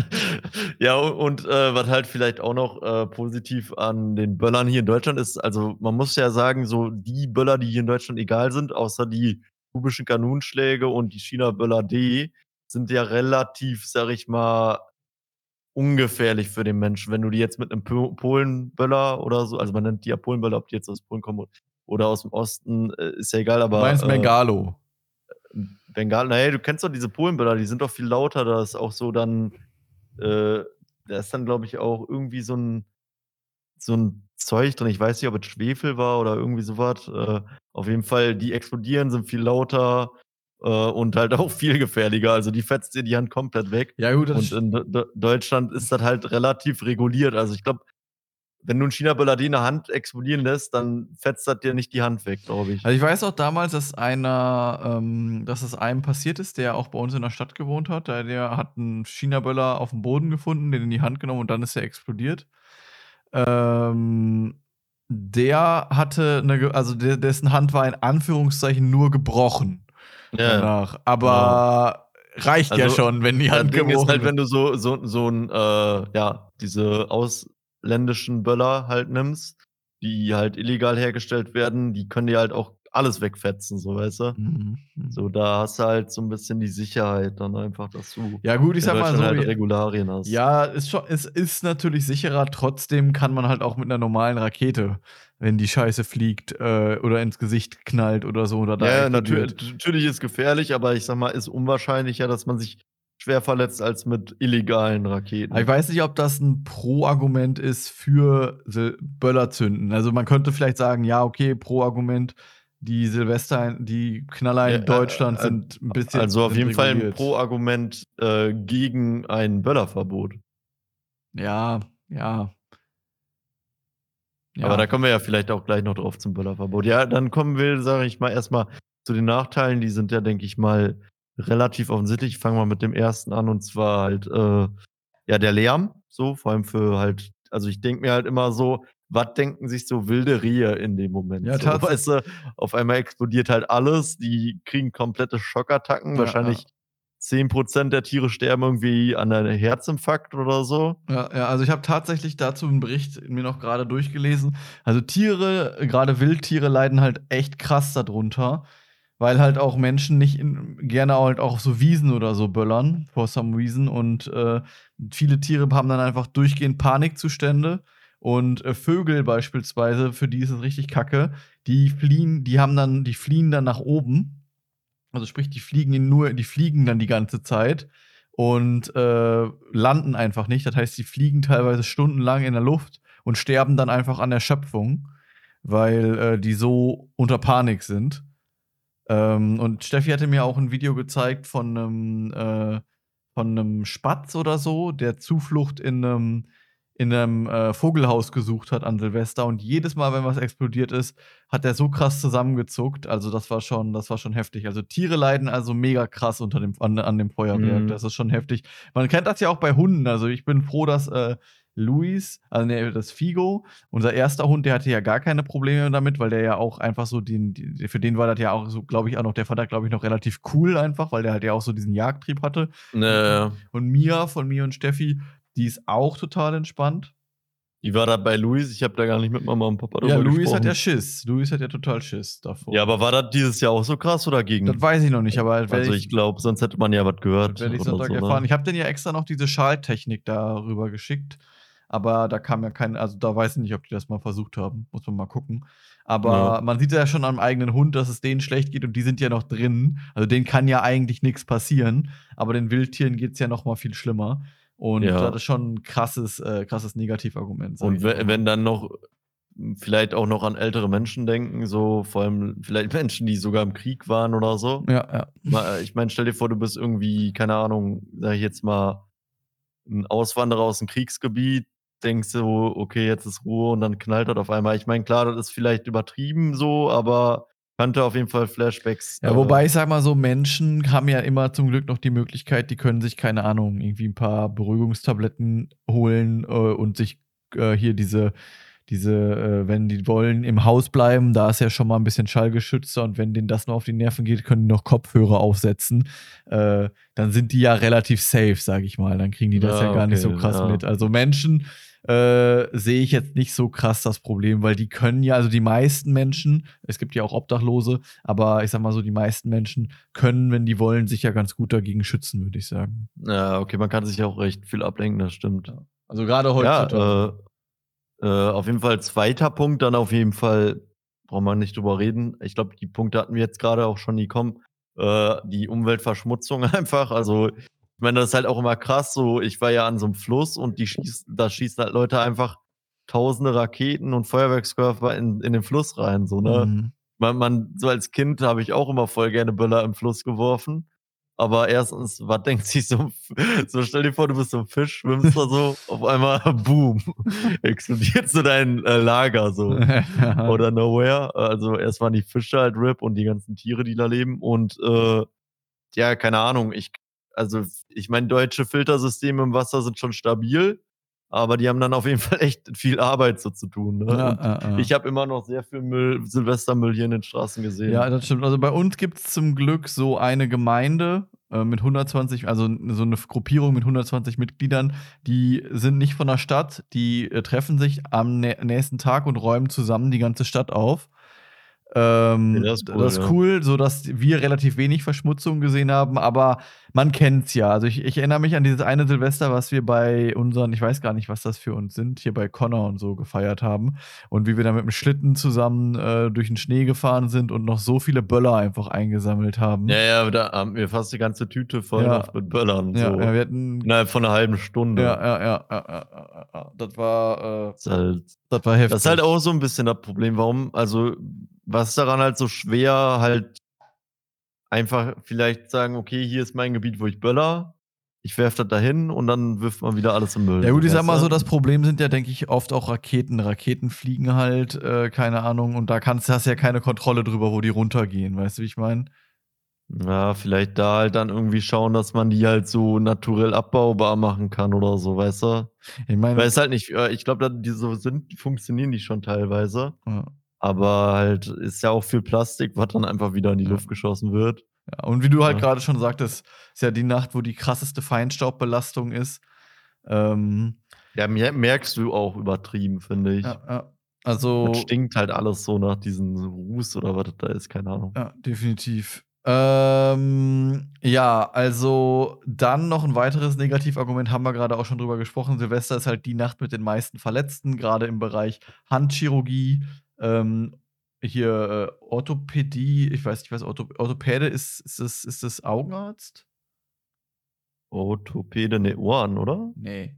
Ja, u und, äh, was halt vielleicht auch noch, äh, positiv an den Böllern hier in Deutschland ist also, man muss ja sagen, so die Böller, die hier in Deutschland egal sind, außer die kubischen Kanonenschläge und die China-Böller D, sind ja relativ, sage ich mal, ungefährlich für den Menschen. Wenn du die jetzt mit 'nem Po Polenböller oder so also, man nennt die ja Polenböller, ob die jetzt aus Polen kommen oder aus'm Osten, äh, ist ja egal, Du aber, meinst äh Bengalo? Bengal na ja, du kennst doch diese Polenböller, die sind doch viel lauter, da ist auch so dann äh, da ist dann, glaube ich, auch irgendwie so 'n so 'n Zeug drin. Ich weiß nicht, ob es Schwefel war oder irgendwie so was. Äh, auf jeden Fall, die explodieren, sind viel lauter, und halt auch viel gefährlicher. Also, die fetzt dir die Hand komplett weg. Ja gut, Und in D Deutschland ist das halt relativ reguliert. Also, ich glaube wenn du einen China-Böller die in der Hand explodieren lässt, dann fetzt das dir nicht die Hand weg, glaube ich. Also ich weiß auch damals, dass einer, ähm, dass es einem passiert ist, der auch bei uns in der Stadt gewohnt hat. Der, der hat einen China-Böller auf dem Boden gefunden, den in die Hand genommen und dann ist er explodiert. Ähm, der hatte eine, also dessen Hand war in Anführungszeichen nur gebrochen Ja. danach. Aber reicht ja Also, schon, wenn die Hand Ding ist halt, wenn du so, so, so ein, äh, ja, diese ausländischen Böller halt nimmst, die halt illegal hergestellt werden, die können dir halt auch alles wegfetzen, so weißt du? Mhm. mhm. So, da hast du halt so ein bisschen die Sicherheit dann einfach, dass du Ja, gut, ich sag mal so. halt Regularien hast. Ja, ist schon, es ist natürlich sicherer. Trotzdem kann man halt auch mit einer normalen Rakete, wenn die Scheiße fliegt äh, oder ins Gesicht knallt oder so oder da Ja, natürlich, natürlich ist gefährlich, aber ich sag mal, ist unwahrscheinlicher, dass man sich schwer verletzt als mit illegalen Raketen. Ich weiß nicht, ob das ein Pro-Argument ist für Böller zünden. Also man könnte vielleicht sagen, ja, okay, Pro-Argument, die Silvester, die Knaller in Ja, äh, Deutschland äh, sind ein bisschen. also auf jeden Fall ein reguliert. Pro-Argument äh, gegen ein Böllerverbot. Ja, ja. ja. Aber da kommen wir ja vielleicht auch gleich noch drauf zum Böllerverbot. Ja, dann kommen wir, sage ich mal, erstmal zu den Nachteilen. Die sind ja, denke ich mal, relativ offensichtlich. Ich fange mal mit dem ersten an und zwar halt, äh, ja, der Lärm. So, vor allem für halt, also ich denke mir halt immer so, was denken sich so wilde Rehe in dem Moment? Ja, so, weißt du, auf einmal explodiert halt alles, die kriegen komplette Schockattacken. Ja, Wahrscheinlich 10% der Tiere sterben irgendwie an einem Herzinfarkt oder so. Ja, ja, also ich habe tatsächlich dazu einen Bericht mir noch gerade durchgelesen. Also Tiere, gerade Wildtiere, leiden halt echt krass darunter, weil halt auch Menschen nicht in, gerne halt auch so Wiesen oder so böllern, for some reason. Und äh, viele Tiere haben dann einfach durchgehend Panikzustände. Und äh, Vögel beispielsweise, für die ist es richtig kacke. Die fliehen, die haben dann, die fliehen dann nach oben. Also sprich, die fliegen nur, die fliegen dann die ganze Zeit und äh, landen einfach nicht. Das heißt, sie fliegen teilweise stundenlang in der Luft und sterben dann einfach an der Schöpfung, weil äh, die so unter Panik sind. Ähm, und Steffi hatte mir auch ein Video gezeigt von einem, äh, von einem Spatz oder so, der Zuflucht in einem, in einem äh, Vogelhaus gesucht hat an Silvester. Und jedes Mal, wenn was explodiert ist, hat er so krass zusammengezuckt. Also das war schon, das war schon heftig. Also Tiere leiden also mega krass unter dem, an, an dem Feuerwerk. Mhm. Das ist schon heftig. Man kennt das ja auch bei Hunden. Also ich bin froh, dass äh, Luis, also nee, das Figo, unser erster Hund, der hatte ja gar keine Probleme damit, weil der ja auch einfach so den, für den war das ja auch so, glaube ich, auch noch, der fand das, glaube ich, noch relativ cool einfach, weil der halt ja auch so diesen Jagdtrieb hatte. Äh, Und Mia von mir und Steffi, die ist auch total entspannt. wie war das bei Luis? Ich habe da gar nicht mit Mama und Papa Ja, drüber Luis gesprochen. hat ja Schiss. Luis hat ja total Schiss davor. Ja, aber war das dieses Jahr auch so krass oder gegen? das weiß ich noch nicht, aber also ich, ich glaube, sonst hätte man ja was gehört. werde ich oder Sonntag so, ne? erfahren. Ich habe den ja extra noch diese Schaltechnik darüber geschickt. Aber da kam ja kein, also da weiß ich nicht, ob die das mal versucht haben. Muss man mal gucken. Aber Ja. man sieht ja schon am eigenen Hund, dass es denen schlecht geht und die sind ja noch drin. Also denen kann ja eigentlich nichts passieren. Aber den Wildtieren geht es ja noch mal viel schlimmer. Und Ja. das ist schon ein krasses, äh, krasses Negativargument. Und wenn dann noch vielleicht auch noch an ältere Menschen denken, so vor allem vielleicht Menschen, die sogar im Krieg waren oder so. Ja, ja. Mal, Ich meine, stell dir vor, du bist irgendwie, keine Ahnung, sag ich jetzt mal, ein Auswanderer aus dem Kriegsgebiet, denkst du, okay, jetzt ist Ruhe und dann knallt das auf einmal. Ich meine, klar, das ist vielleicht übertrieben so, aber könnte auf jeden Fall Flashbacks. Ja, äh, wobei ich sag mal so, Menschen haben ja immer zum Glück noch die Möglichkeit, die können sich, keine Ahnung, irgendwie ein paar Beruhigungstabletten holen äh, und sich äh, hier diese, diese, äh, wenn die wollen, im Haus bleiben, da ist ja schon mal ein bisschen schallgeschützter und wenn denen das noch auf die Nerven geht, können die noch Kopfhörer aufsetzen. Äh, dann sind die ja relativ safe, sag ich mal. Dann kriegen die das ja, Ja, gar nicht so okay, krass ja. mit. Also Menschen äh, sehe ich jetzt nicht so krass das Problem, weil die können ja, also die meisten Menschen, es gibt ja auch Obdachlose, aber ich sag mal so, die meisten Menschen können, wenn die wollen, sich ja ganz gut dagegen schützen, würde ich sagen. Ja, okay, man kann sich ja auch recht viel ablenken, das stimmt. Also gerade heutzutage. Ja, äh, äh, auf jeden Fall zweiter Punkt, dann auf jeden Fall, braucht man nicht drüber reden. Ich glaube, die Punkte hatten wir jetzt gerade auch schon, die kommen. Äh, die Umweltverschmutzung einfach. Also, meine, das ist halt auch immer krass. So, ich war ja an so einem Fluss und die schießen, da schießen halt Leute einfach tausende Raketen und Feuerwerkskörper in, in den Fluss rein. So, ne? Mhm. Man, man, so als Kind habe ich auch immer voll gerne Böller im Fluss geworfen. Aber erstens, was denkt sich so, so stell dir vor, du bist so ein Fisch, schwimmst da so, auf einmal, boom, explodiert so dein äh, Lager so. Oder nowhere. Also erst waren die Fische halt RIP und die ganzen Tiere, die da leben. Und äh, ja, keine Ahnung, ich, also ich meine, deutsche Filtersysteme im Wasser sind schon stabil. Aber die haben dann auf jeden Fall echt viel Arbeit so zu tun. Ne? Ja, ja, ja. Ich habe immer noch sehr viel Müll, Silvestermüll hier in den Straßen gesehen. Ja, das stimmt. Also bei uns gibt es zum Glück so eine Gemeinde äh, mit 120, also so eine Gruppierung mit 120 Mitgliedern, die sind nicht von der Stadt, die äh, treffen sich am nä nächsten Tag und räumen zusammen die ganze Stadt auf. Ähm, das ist cool, das ist cool, so dass wir relativ wenig Verschmutzung gesehen haben, aber man kennt's ja. Also ich, ich erinnere mich an dieses eine Silvester, was wir bei unseren, ich weiß gar nicht, was das für uns sind, hier bei Connor und so gefeiert haben. Und wie wir da mit dem Schlitten zusammen äh, durch den Schnee gefahren sind und noch so viele Böller einfach eingesammelt haben. Ja, ja, da haben wir fast die ganze Tüte voll Ja. mit Böllern. ja, so. ja, wir hatten. Innerhalb von einer halben Stunde. Ja, ja, ja, ja, ja, ja. Das war, äh, Das, halt, das war heftig. das ist halt auch so ein bisschen das Problem. Warum, also, was daran halt so schwer, halt einfach vielleicht sagen, okay, hier ist mein Gebiet, wo ich böller. Ich werfe das dahin und dann wirft man wieder alles im Müll. Ja gut, ich sag mal so, das Problem sind ja, denke ich, oft auch Raketen. Raketen fliegen halt, äh, keine Ahnung, und da kannst, hast du ja keine Kontrolle drüber, wo die runtergehen, weißt du, wie ich meine? Ja, vielleicht da halt dann irgendwie schauen, dass man die halt so naturell abbaubar machen kann oder so, weißt du? Ich meine, Weil es halt nicht, äh, ich glaube, die so sind, funktionieren die schon teilweise. ja. Aber halt ist ja auch viel Plastik, was dann einfach wieder in die. Luft geschossen wird. Ja, und wie du halt Ja. gerade schon sagtest, ist ja die Nacht, wo die krasseste Feinstaubbelastung ist. Ähm, Ja, mer- merkst du auch übertrieben, finde ich. ja, ja. Also, Das stinkt halt alles so nach diesem Ruß oder was da ist, keine Ahnung. ja, definitiv. Ähm, ja, also dann noch ein weiteres Negativargument, haben wir gerade auch schon drüber gesprochen. Silvester ist halt die Nacht mit den meisten Verletzten, gerade im Bereich Handchirurgie, ähm, hier äh, Orthopädie, ich weiß nicht, was Ortho Orthopäde ist, ist das, ist das Augenarzt? Orthopäde, ne, Ohren, oder? Nee.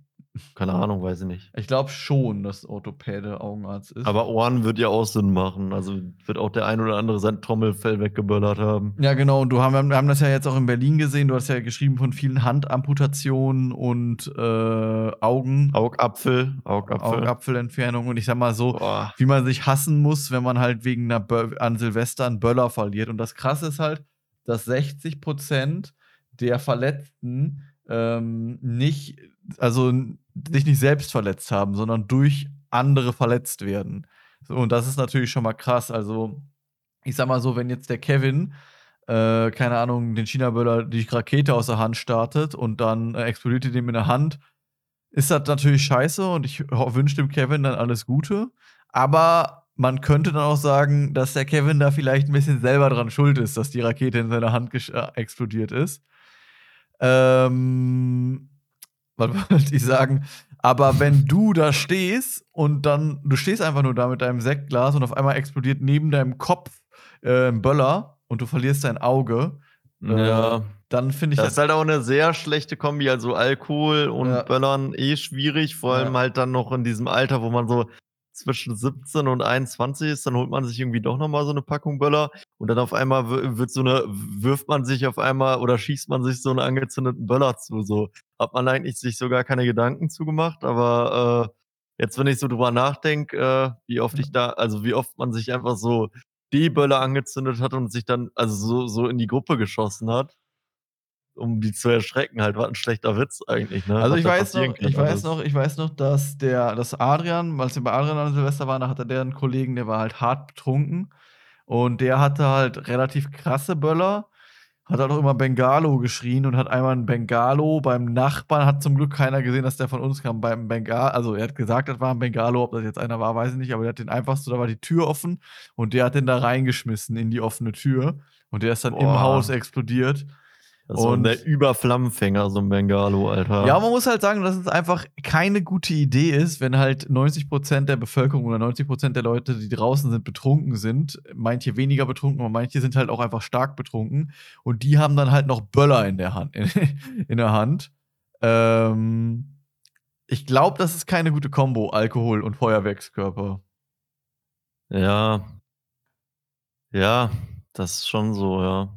Keine Ahnung, weiß ich nicht. Ich glaube schon, dass Orthopäde Augenarzt ist. Aber Ohren wird ja auch Sinn machen. Also wird auch der ein oder andere sein Trommelfell weggeböllert haben. Ja, genau. Und du haben, wir haben das ja jetzt auch in Berlin gesehen. Du hast ja geschrieben von vielen Handamputationen und äh, Augen, Augapfel, Augapfel. Augapfelentfernung. Und ich sag mal so, Boah. wie man sich hassen muss, wenn man halt wegen einer Bö an Silvester einen Böller verliert. Und das Krasse ist halt, dass 60 Prozent der Verletzten ähm, nicht, also sich nicht selbst verletzt haben, sondern durch andere verletzt werden. So, und das ist natürlich schon mal krass. Also, ich sag mal so, wenn jetzt der Kevin, äh, keine Ahnung, den China-Böller die Rakete aus der Hand startet und dann äh, explodiert die dem in der Hand, ist das natürlich scheiße und ich wünsche dem Kevin dann alles Gute. Aber man könnte dann auch sagen, dass der Kevin da vielleicht ein bisschen selber dran schuld ist, dass die Rakete in seiner Hand äh, explodiert ist. Ähm, was wollte ich sagen? Aber wenn du da stehst und dann, du stehst einfach nur da mit deinem Sektglas und auf einmal explodiert neben deinem Kopf äh, ein Böller und du verlierst dein Auge, Ja. äh, dann finde ich Das ist halt auch eine sehr schlechte Kombi. Also Alkohol und Ja. Böllern eh schwierig. Vor allem Ja. halt dann noch in diesem Alter, wo man so zwischen 17 und 21 ist, dann holt man sich irgendwie doch nochmal so eine Packung Böller und dann auf einmal wird so eine, wirft man sich auf einmal oder schießt man sich so einen angezündeten Böller zu. So hat man eigentlich sich so gar keine Gedanken zugemacht, aber äh, jetzt, wenn ich so drüber nachdenke, äh, wie oft ich da, also wie oft man sich einfach so die Böller angezündet hat und sich dann also so, so in die Gruppe geschossen hat um die zu erschrecken, halt, was ein schlechter Witz eigentlich, ne? Also Was ich weiß noch, ich weiß noch, ich weiß noch, dass der, dass Adrian, als wir bei Adrian an Silvester waren, da hatte der einen Kollegen, der war halt hart betrunken und der hatte halt relativ krasse Böller, hat halt auch immer Bengalo geschrien und hat einmal ein Bengalo beim Nachbarn, hat zum Glück keiner gesehen, dass der von uns kam, beim Bengalo, also er hat gesagt, das war ein Bengalo, ob das jetzt einer war, weiß ich nicht, aber der hat den einfach so, da war die Tür offen und der hat den da reingeschmissen in die offene Tür und der ist dann im Boah. Haus explodiert. Das war und- der Überflammenfänger, so ein Bengalo, Alter. Ja, man muss halt sagen, dass es einfach keine gute Idee ist, wenn halt 90% der Bevölkerung oder 90% der Leute, die draußen sind, betrunken sind. Manche weniger betrunken, aber manche sind halt auch einfach stark betrunken. Und die haben dann halt noch Böller in der Hand. In, der Hand. Ähm, ich glaube, das ist keine gute Kombo, Alkohol und Feuerwerkskörper. Ja. Ja, das ist schon so, ja.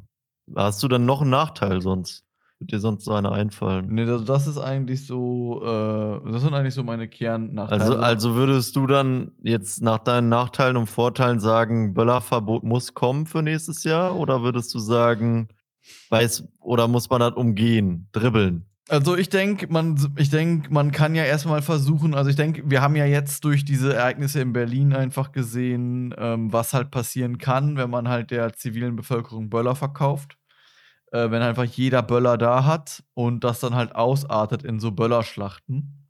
Hast du dann noch 'n Nachteil sonst? Würde dir sonst so einer einfallen? Ne, also das ist eigentlich so äh, das sind eigentlich so meine Kernnachteile. Also also würdest du dann jetzt nach deinen Nachteilen und Vorteilen sagen, Böllerverbot muss kommen für nächstes Jahr? Oder würdest du sagen, weiß oder muss man das umgehen, dribbeln? Also, ich denke, man denke, man kann ja erst mal versuchen also, ich denke, wir haben ja jetzt durch diese Ereignisse in Berlin einfach gesehen, ähm, was halt passieren kann, wenn man halt der zivilen Bevölkerung Böller verkauft. Äh, wenn einfach jeder Böller da hat und das dann halt ausartet in so Böllerschlachten.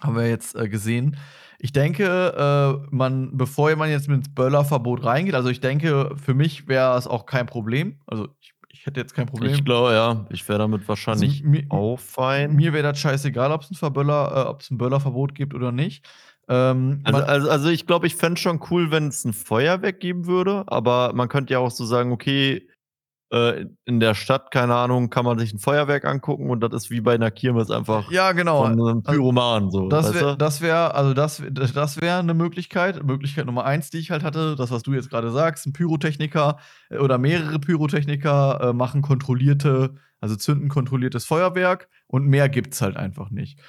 Haben wir jetzt, äh, gesehen. Ich denke, äh, man bevor man jetzt mit Böllerverbot reingeht also, ich denke, für mich wäre es auch kein Problem. Also, ich ich hätte jetzt kein Problem. Ich glaube, ja, ich wäre damit wahrscheinlich Also, mi auch fein. mir wäre das scheißegal, ob's 'n Verböller äh, ob's 'n Böllerverbot gibt oder nicht. Ähm, Also also also, ich glaube, ich fände es schon cool, wenn's 'n Feuerwerk geben würde, aber man könnte ja auch so sagen, okay, äh, in der Stadt, keine Ahnung, kann man sich 'n Feuerwerk angucken und das ist wie bei 'ner Kirmes einfach Ja, genau. von 'nem Al Pyromanen so, das wär du? das wäre also, das das wäre 'ne Möglichkeit. Möglichkeit Nummer 1, die ich halt hatte, das, was du jetzt grade sagst, 'n Pyrotechniker, äh, oder mehrere Pyrotechniker, äh, machen kontrollierte also, zünden kontrolliertes Feuerwerk und mehr gibt's halt einfach nicht.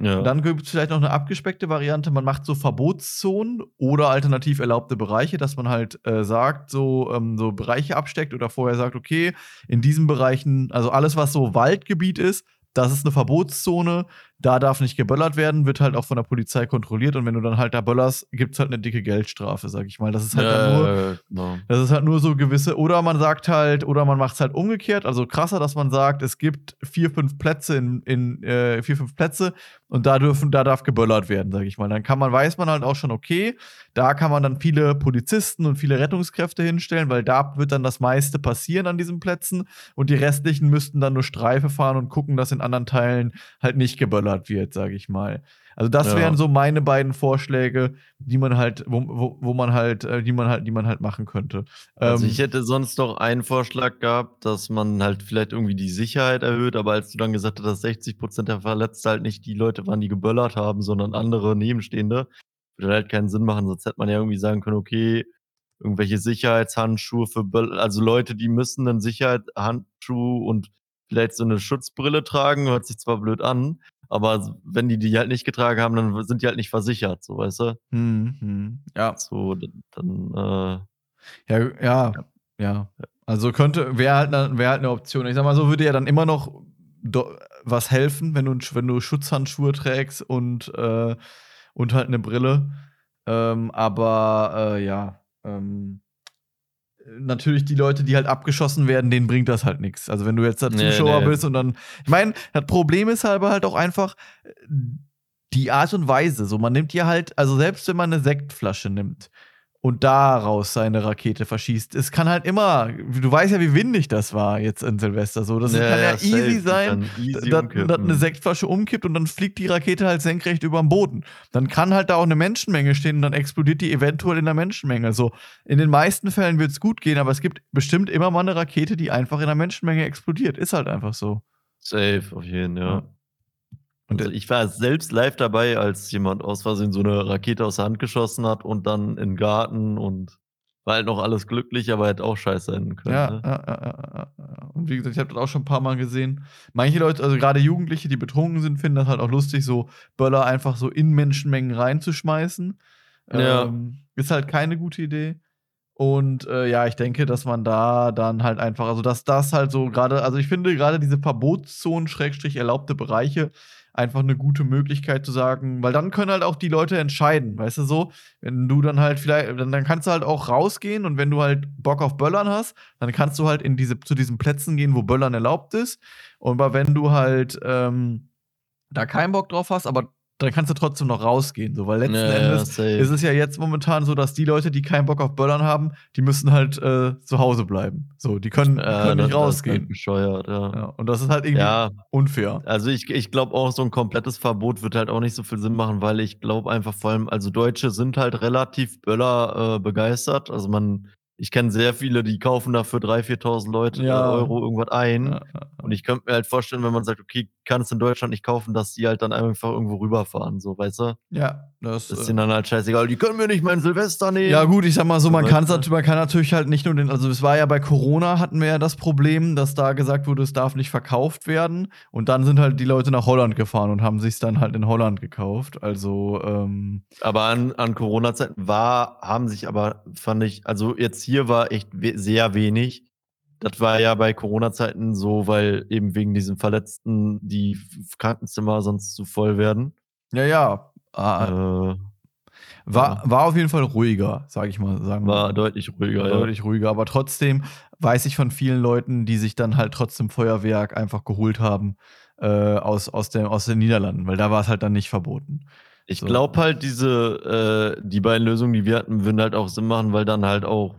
Ja. Dann gibt's vielleicht noch 'ne abgespeckte Variante, man macht so Verbotszonen oder alternativ erlaubte Bereiche, dass man halt, äh, sagt, so ähm, so Bereiche absteckt oder vorher sagt: „Okay, in diesen Bereichen also, alles, was so Waldgebiet ist, das ist 'ne Verbotszone, da darf nicht geböllert werden“, wird halt auch von der Polizei kontrolliert und wenn du dann halt da böllerst, gibt's halt 'ne dicke Geldstrafe, sage ich mal. Das ist halt nur Ja, ja, genau. das ist halt nur so gewisse oder man sagt halt oder man macht's halt umgekehrt, also, krasser, dass man sagt, es gibt 4, 5 Plätze in in äh, 4, 5 Plätze und da dürfen da darf geböllert werden, sage ich mal. Dann kann man weiß man halt auch schon, okay, da kann man dann viele Polizisten und viele Rettungskräfte hinstellen, weil da wird dann das meiste passieren an diesen Plätzen und die restlichen müssten dann nur Streife fahren und gucken, dass in anderen Teilen halt nicht geböllert wird, sage ich mal. Also, das Ja. wären so meine beiden Vorschläge, die man halt wo wo wo man halt äh, die man halt die man halt machen könnte. Also, Ähm ich hätte sonst noch einen Vorschlag gehabt, dass man halt vielleicht irgendwie die Sicherheit erhöht, aber als du dann gesagt hast, dass 60 % der Verletzten halt nicht die Leute waren, die geböllert haben, sondern andere Nebenstehende, würde halt keinen Sinn machen. Sonst hätte man ja irgendwie sagen können: „Okay, irgendwelche Sicherheitshandschuhe für Böll also, Leute, die müssen 'nen Sicherheit Handschuh und vielleicht so 'ne Schutzbrille tragen.“ Hört sich zwar blöd an, aber wenn die die halt nicht getragen haben, dann sind die halt nicht versichert, so, weißt du? Mhm, mhm. Ja. So, d dann, äh Ja, ja, Ja. Also, könnte wäre halt 'ne wäre halt 'ne Option. Ich sage mal so, würde ja dann immer noch was helfen, wenn du wenn du Schutzhandschuhe trägst und äh, und halt 'ne Brille. Ähm, aber, äh, ja, ähm, äh, natürlich die Leute, die halt abgeschossen werden, denen bringt das halt nix. Also, wenn du jetzt da Zuschauer ne. bist und dann ich meine, das Problem ist aber halt auch einfach, äh, die Art und Weise. So, man nimmt ja halt also, selbst wenn man 'ne Sektflasche nimmt und daraus seine Rakete verschießt, es kann halt immer du weißt ja, wie windig das war jetzt in Silvester so. Das Ja, kann ja ja, easy sein, easy da umkippen. dass 'ne Sektflasche umkippt und dann fliegt die Rakete halt senkrecht übern Boden. Dann kann halt da auch 'ne Menschenmenge stehen und dann explodiert die eventuell in der Menschenmenge. So, in den meisten Fällen wird's gut gehen, aber es gibt bestimmt immer mal 'ne Rakete, die einfach in der Menschenmenge explodiert. Ist halt einfach so. Safe, auf jeden, ja. Ja. Und Also, ich war selbst live dabei, als jemand aus Versehen so 'ne Rakete aus der Hand geschossen hat und dann in 'n Garten und war halt noch alles glücklich, aber hätte auch scheiße enden können, Ja, ne? ja, ja, ja. Und wie gesagt, ich habe das auch schon 'n paar Mal gesehen. Manche Leute, also, grade Jugendliche, die betrunken sind, finden das halt auch lustig, so Böller einfach so in Menschenmengen reinzuschmeißen. Ja. Ähm, ist halt keine gute Idee. Und, äh, ja, ich denke, dass man da dann halt einfach also, dass das halt so grade also, ich finde grade diese Verbotszonen Schrägstrich erlaubte Bereiche einfach 'ne gute Möglichkeit zu sagen weil dann können halt auch die Leute entscheiden, weißt du so? Wenn du dann halt viellei dann dann kannst du halt auch rausgehen und wenn du halt Bock auf Böllern hast, dann kannst du halt in diese zu diesen Plätzen gehen, wo Böllern erlaubt ist. Und wenn du halt, ähm, da keinen Bock drauf hast, aber dann kannst du trotzdem noch rausgehen, so, weil letzten Ja, ja, Endes safe. ist es ja jetzt momentan so, dass die Leute, die keinen Bock auf Böllern haben, die müssen halt, äh, zu Hause bleiben. So, die können die Ja, können das nicht das ist halt rausgehen. bescheuert, ja. Ja, und das ist halt irgendwie Ja. unfair. Also, ich ich glaube auch, so 'n komplettes Verbot wird halt auch nicht so viel Sinn machen, weil ich glaube einfach vor allem also, Deutsche sind halt relativ Böller, äh, begeistert. Also, man ich kenne sehr viele, die kaufen dafür 3.000, 4.000 Leute äh, Ja. Euro irgendwas ein. Ja, Und ich könnte mir halt vorstellen, wenn man sagt, okay, kann es in Deutschland nicht kaufen, dass die halt dann einfach irgendwo rüberfahren, so, weißt du? ja, das, Das ist äh, denen dann halt scheißegal. Die können mir nicht mein Silvester nehmen. Ja, gut, ich sag mal so, man, nat- man kann natürlich halt nicht nur den, also es war ja bei Corona hatten wir ja das Problem, dass da gesagt wurde, es darf nicht verkauft werden. Und dann sind halt die Leute nach Holland gefahren und haben sich dann halt in Holland gekauft. Also, ähm, Aber an, an Corona-Zeiten war, haben sich aber, fand ich, also jetzt hier war echt we sehr wenig. Das war ja bei Corona-Zeiten so, weil eben wegen diesen Verletzten die Krankenzimmer sonst zu voll werden. ja, ja. ah, Äh, war, war auf jeden Fall ruhiger, sag ich mal. Sagen war mal. deutlich ruhiger. War Ja. deutlich ruhiger. Aber trotzdem weiß ich von vielen Leuten, die sich dann halt trotzdem Feuerwerk einfach geholt haben äh, aus, aus, dem, aus den Niederlanden, weil da war es halt dann nicht verboten. Ich So. glaube halt, diese, äh, die beiden Lösungen, die wir hatten, würden halt auch Sinn machen, weil dann halt auch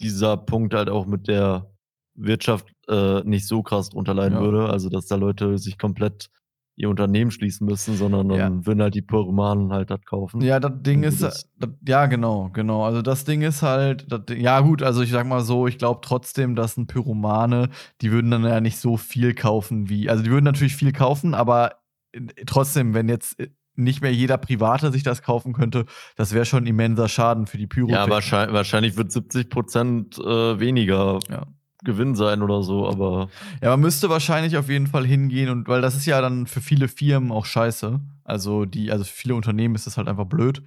dieser Punkt halt auch mit der Wirtschaft äh, nicht so krass drunter leiden Ja. würde. Also, dass da Leute sich komplett ihr Unternehmen schließen müssen, sondern dann Ja. würden halt die Pyromanen halt das kaufen. Ja, das Ding ist, das- das, ja, genau, genau. Also das Ding ist halt, das, ja gut, also ich sag mal so, ich glaube trotzdem, dass ein Pyromane, die würden dann ja nicht so viel kaufen wie, also die würden natürlich viel kaufen, aber äh, trotzdem, wenn jetzt äh, nicht mehr jeder Private sich das kaufen könnte, das wäre schon immenser Schaden für die Pyrotechnik. Ja, wahrscheinlich, wahrscheinlich wird 70 Prozent äh, weniger Ja. Gewinn sein oder so, aber Ja, man müsste wahrscheinlich auf jeden Fall hingehen und weil das ist ja dann für viele Firmen auch scheiße. Also die, also für viele Unternehmen ist das halt einfach blöd.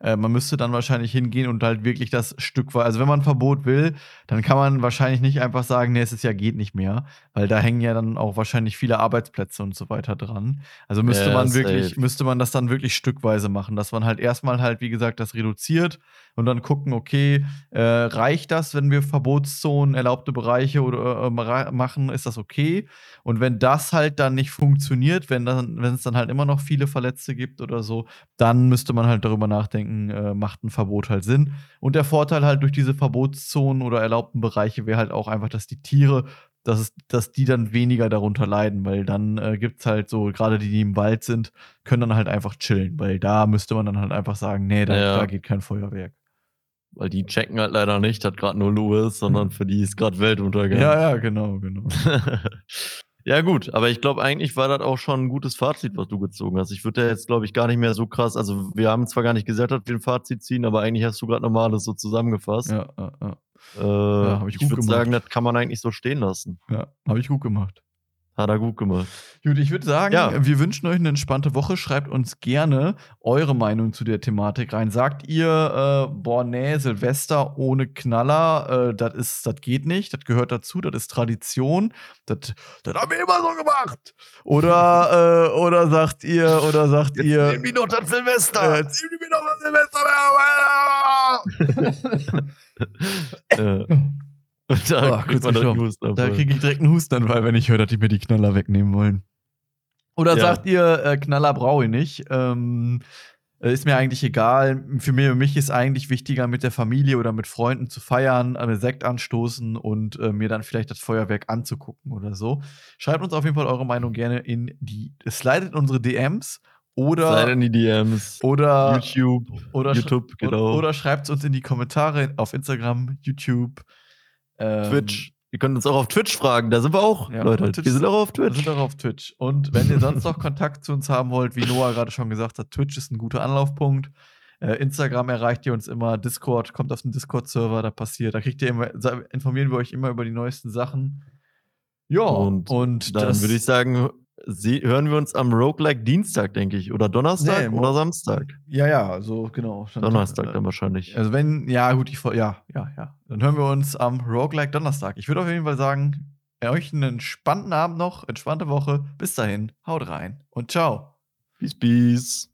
Äh, man müsste dann wahrscheinlich hingehen und halt wirklich das Stück weit. Also wenn man ein Verbot will, dann kann man wahrscheinlich nicht einfach sagen, nee, es ist ja geht nicht mehr, weil da hängen ja dann auch wahrscheinlich viele Arbeitsplätze und so weiter dran. Also müsste Ja, man wirklich, safe. müsste man das dann wirklich stückweise machen, dass man halt erstmal halt, wie gesagt, das reduziert und dann gucken, okay, äh, reicht das, wenn wir Verbotszonen, erlaubte Bereiche oder äh, ma- machen, ist das okay? Und wenn das halt dann nicht funktioniert, wenn dann, wenn es dann halt immer noch viele Verletzte gibt oder so, dann müsste man halt darüber nachdenken, äh, macht ein Verbot halt Sinn. Und der Vorteil halt durch diese Verbotszonen oder erlaubten Bereiche wäre halt auch einfach, dass die Tiere, dass, es, dass die dann weniger darunter leiden, weil dann äh, gibt es halt so, gerade die, die im Wald sind, können dann halt einfach chillen, weil da müsste man dann halt einfach sagen, nee, da, Ja. da geht kein Feuerwerk. Weil die checken halt leider nicht, dass gerade nur Louis, sondern für die ist gerade Weltuntergang. Ja, ja, genau, genau. ja, gut, aber ich glaube, eigentlich war das auch schon ein gutes Fazit, was du gezogen hast. Ich würde da jetzt, glaube ich, gar nicht mehr so krass. Also, wir haben zwar gar nicht gesagt, dass wir ein Fazit ziehen, aber eigentlich hast du gerade nochmal alles so zusammengefasst. Ja, ja, ja. Äh, hab ich ich gut würde gemacht. sagen, das kann man eigentlich so stehen lassen. ja habe ich gut gemacht. Hat er gut gemacht. Gut, ich würde sagen, Ja. wir wünschen euch eine entspannte Woche. Schreibt uns gerne eure Meinung zu der Thematik rein. Sagt ihr, äh, boah, nee, Silvester ohne Knaller, äh, das ist, das geht nicht, das gehört dazu, das ist Tradition, das, das haben wir immer so gemacht. Oder, äh, oder sagt ihr, oder sagt ihr, Nimm mich doch das Silvester! äh, zieh mir doch das Silvester äh, da Ah, kriegt man das gestorben. Husten Da kriege ich direkt einen Hustenanfall, wenn ich höre, dass die mir die Knaller wegnehmen wollen. Oder Ja. sagt ihr, äh, Knaller brauche ich nicht? Ähm, äh, ist mir eigentlich egal. Für mich, für mich ist eigentlich wichtiger, mit der Familie oder mit Freunden zu feiern, äh, Sekt anstoßen und äh, mir dann vielleicht das Feuerwerk anzugucken oder so. Schreibt uns auf jeden Fall eure Meinung gerne in die. Slidet in unsere DMs oder. Leider in die DMs. oder YouTube, oder, YouTube, genau. oder, oder schreibt es uns in die Kommentare auf Instagram, YouTube, ähm, Twitch. Ihr könnt uns auch auf Twitch fragen, da sind wir auch, Ja, Leute. auf Twitch Wir sind auch auf Wir Twitch. sind auch auf Twitch. Und wenn ihr sonst noch Kontakt zu uns haben wollt, wie Noah gerade schon gesagt hat, Twitch ist ein guter Anlaufpunkt. Äh, Instagram erreicht ihr uns immer, Discord kommt auf den Discord-Server, da passiert, da kriegt ihr immer, informieren wir euch immer über die neuesten Sachen. Ja, und, Und Dann würde ich sagen, sie, hören wir uns am Roguelike Dienstag, denke ich. Oder Donnerstag Nee, oder Samstag. ja, ja, also genau. Dann- Donnerstag dann wahrscheinlich. Also wenn, ja gut, ich, ja, ja, ja. Dann hören wir uns am Roguelike Donnerstag. Ich würde auf jeden Fall sagen, euch einen entspannten Abend noch, entspannte Woche. Bis dahin, haut rein und ciao. Peace, peace.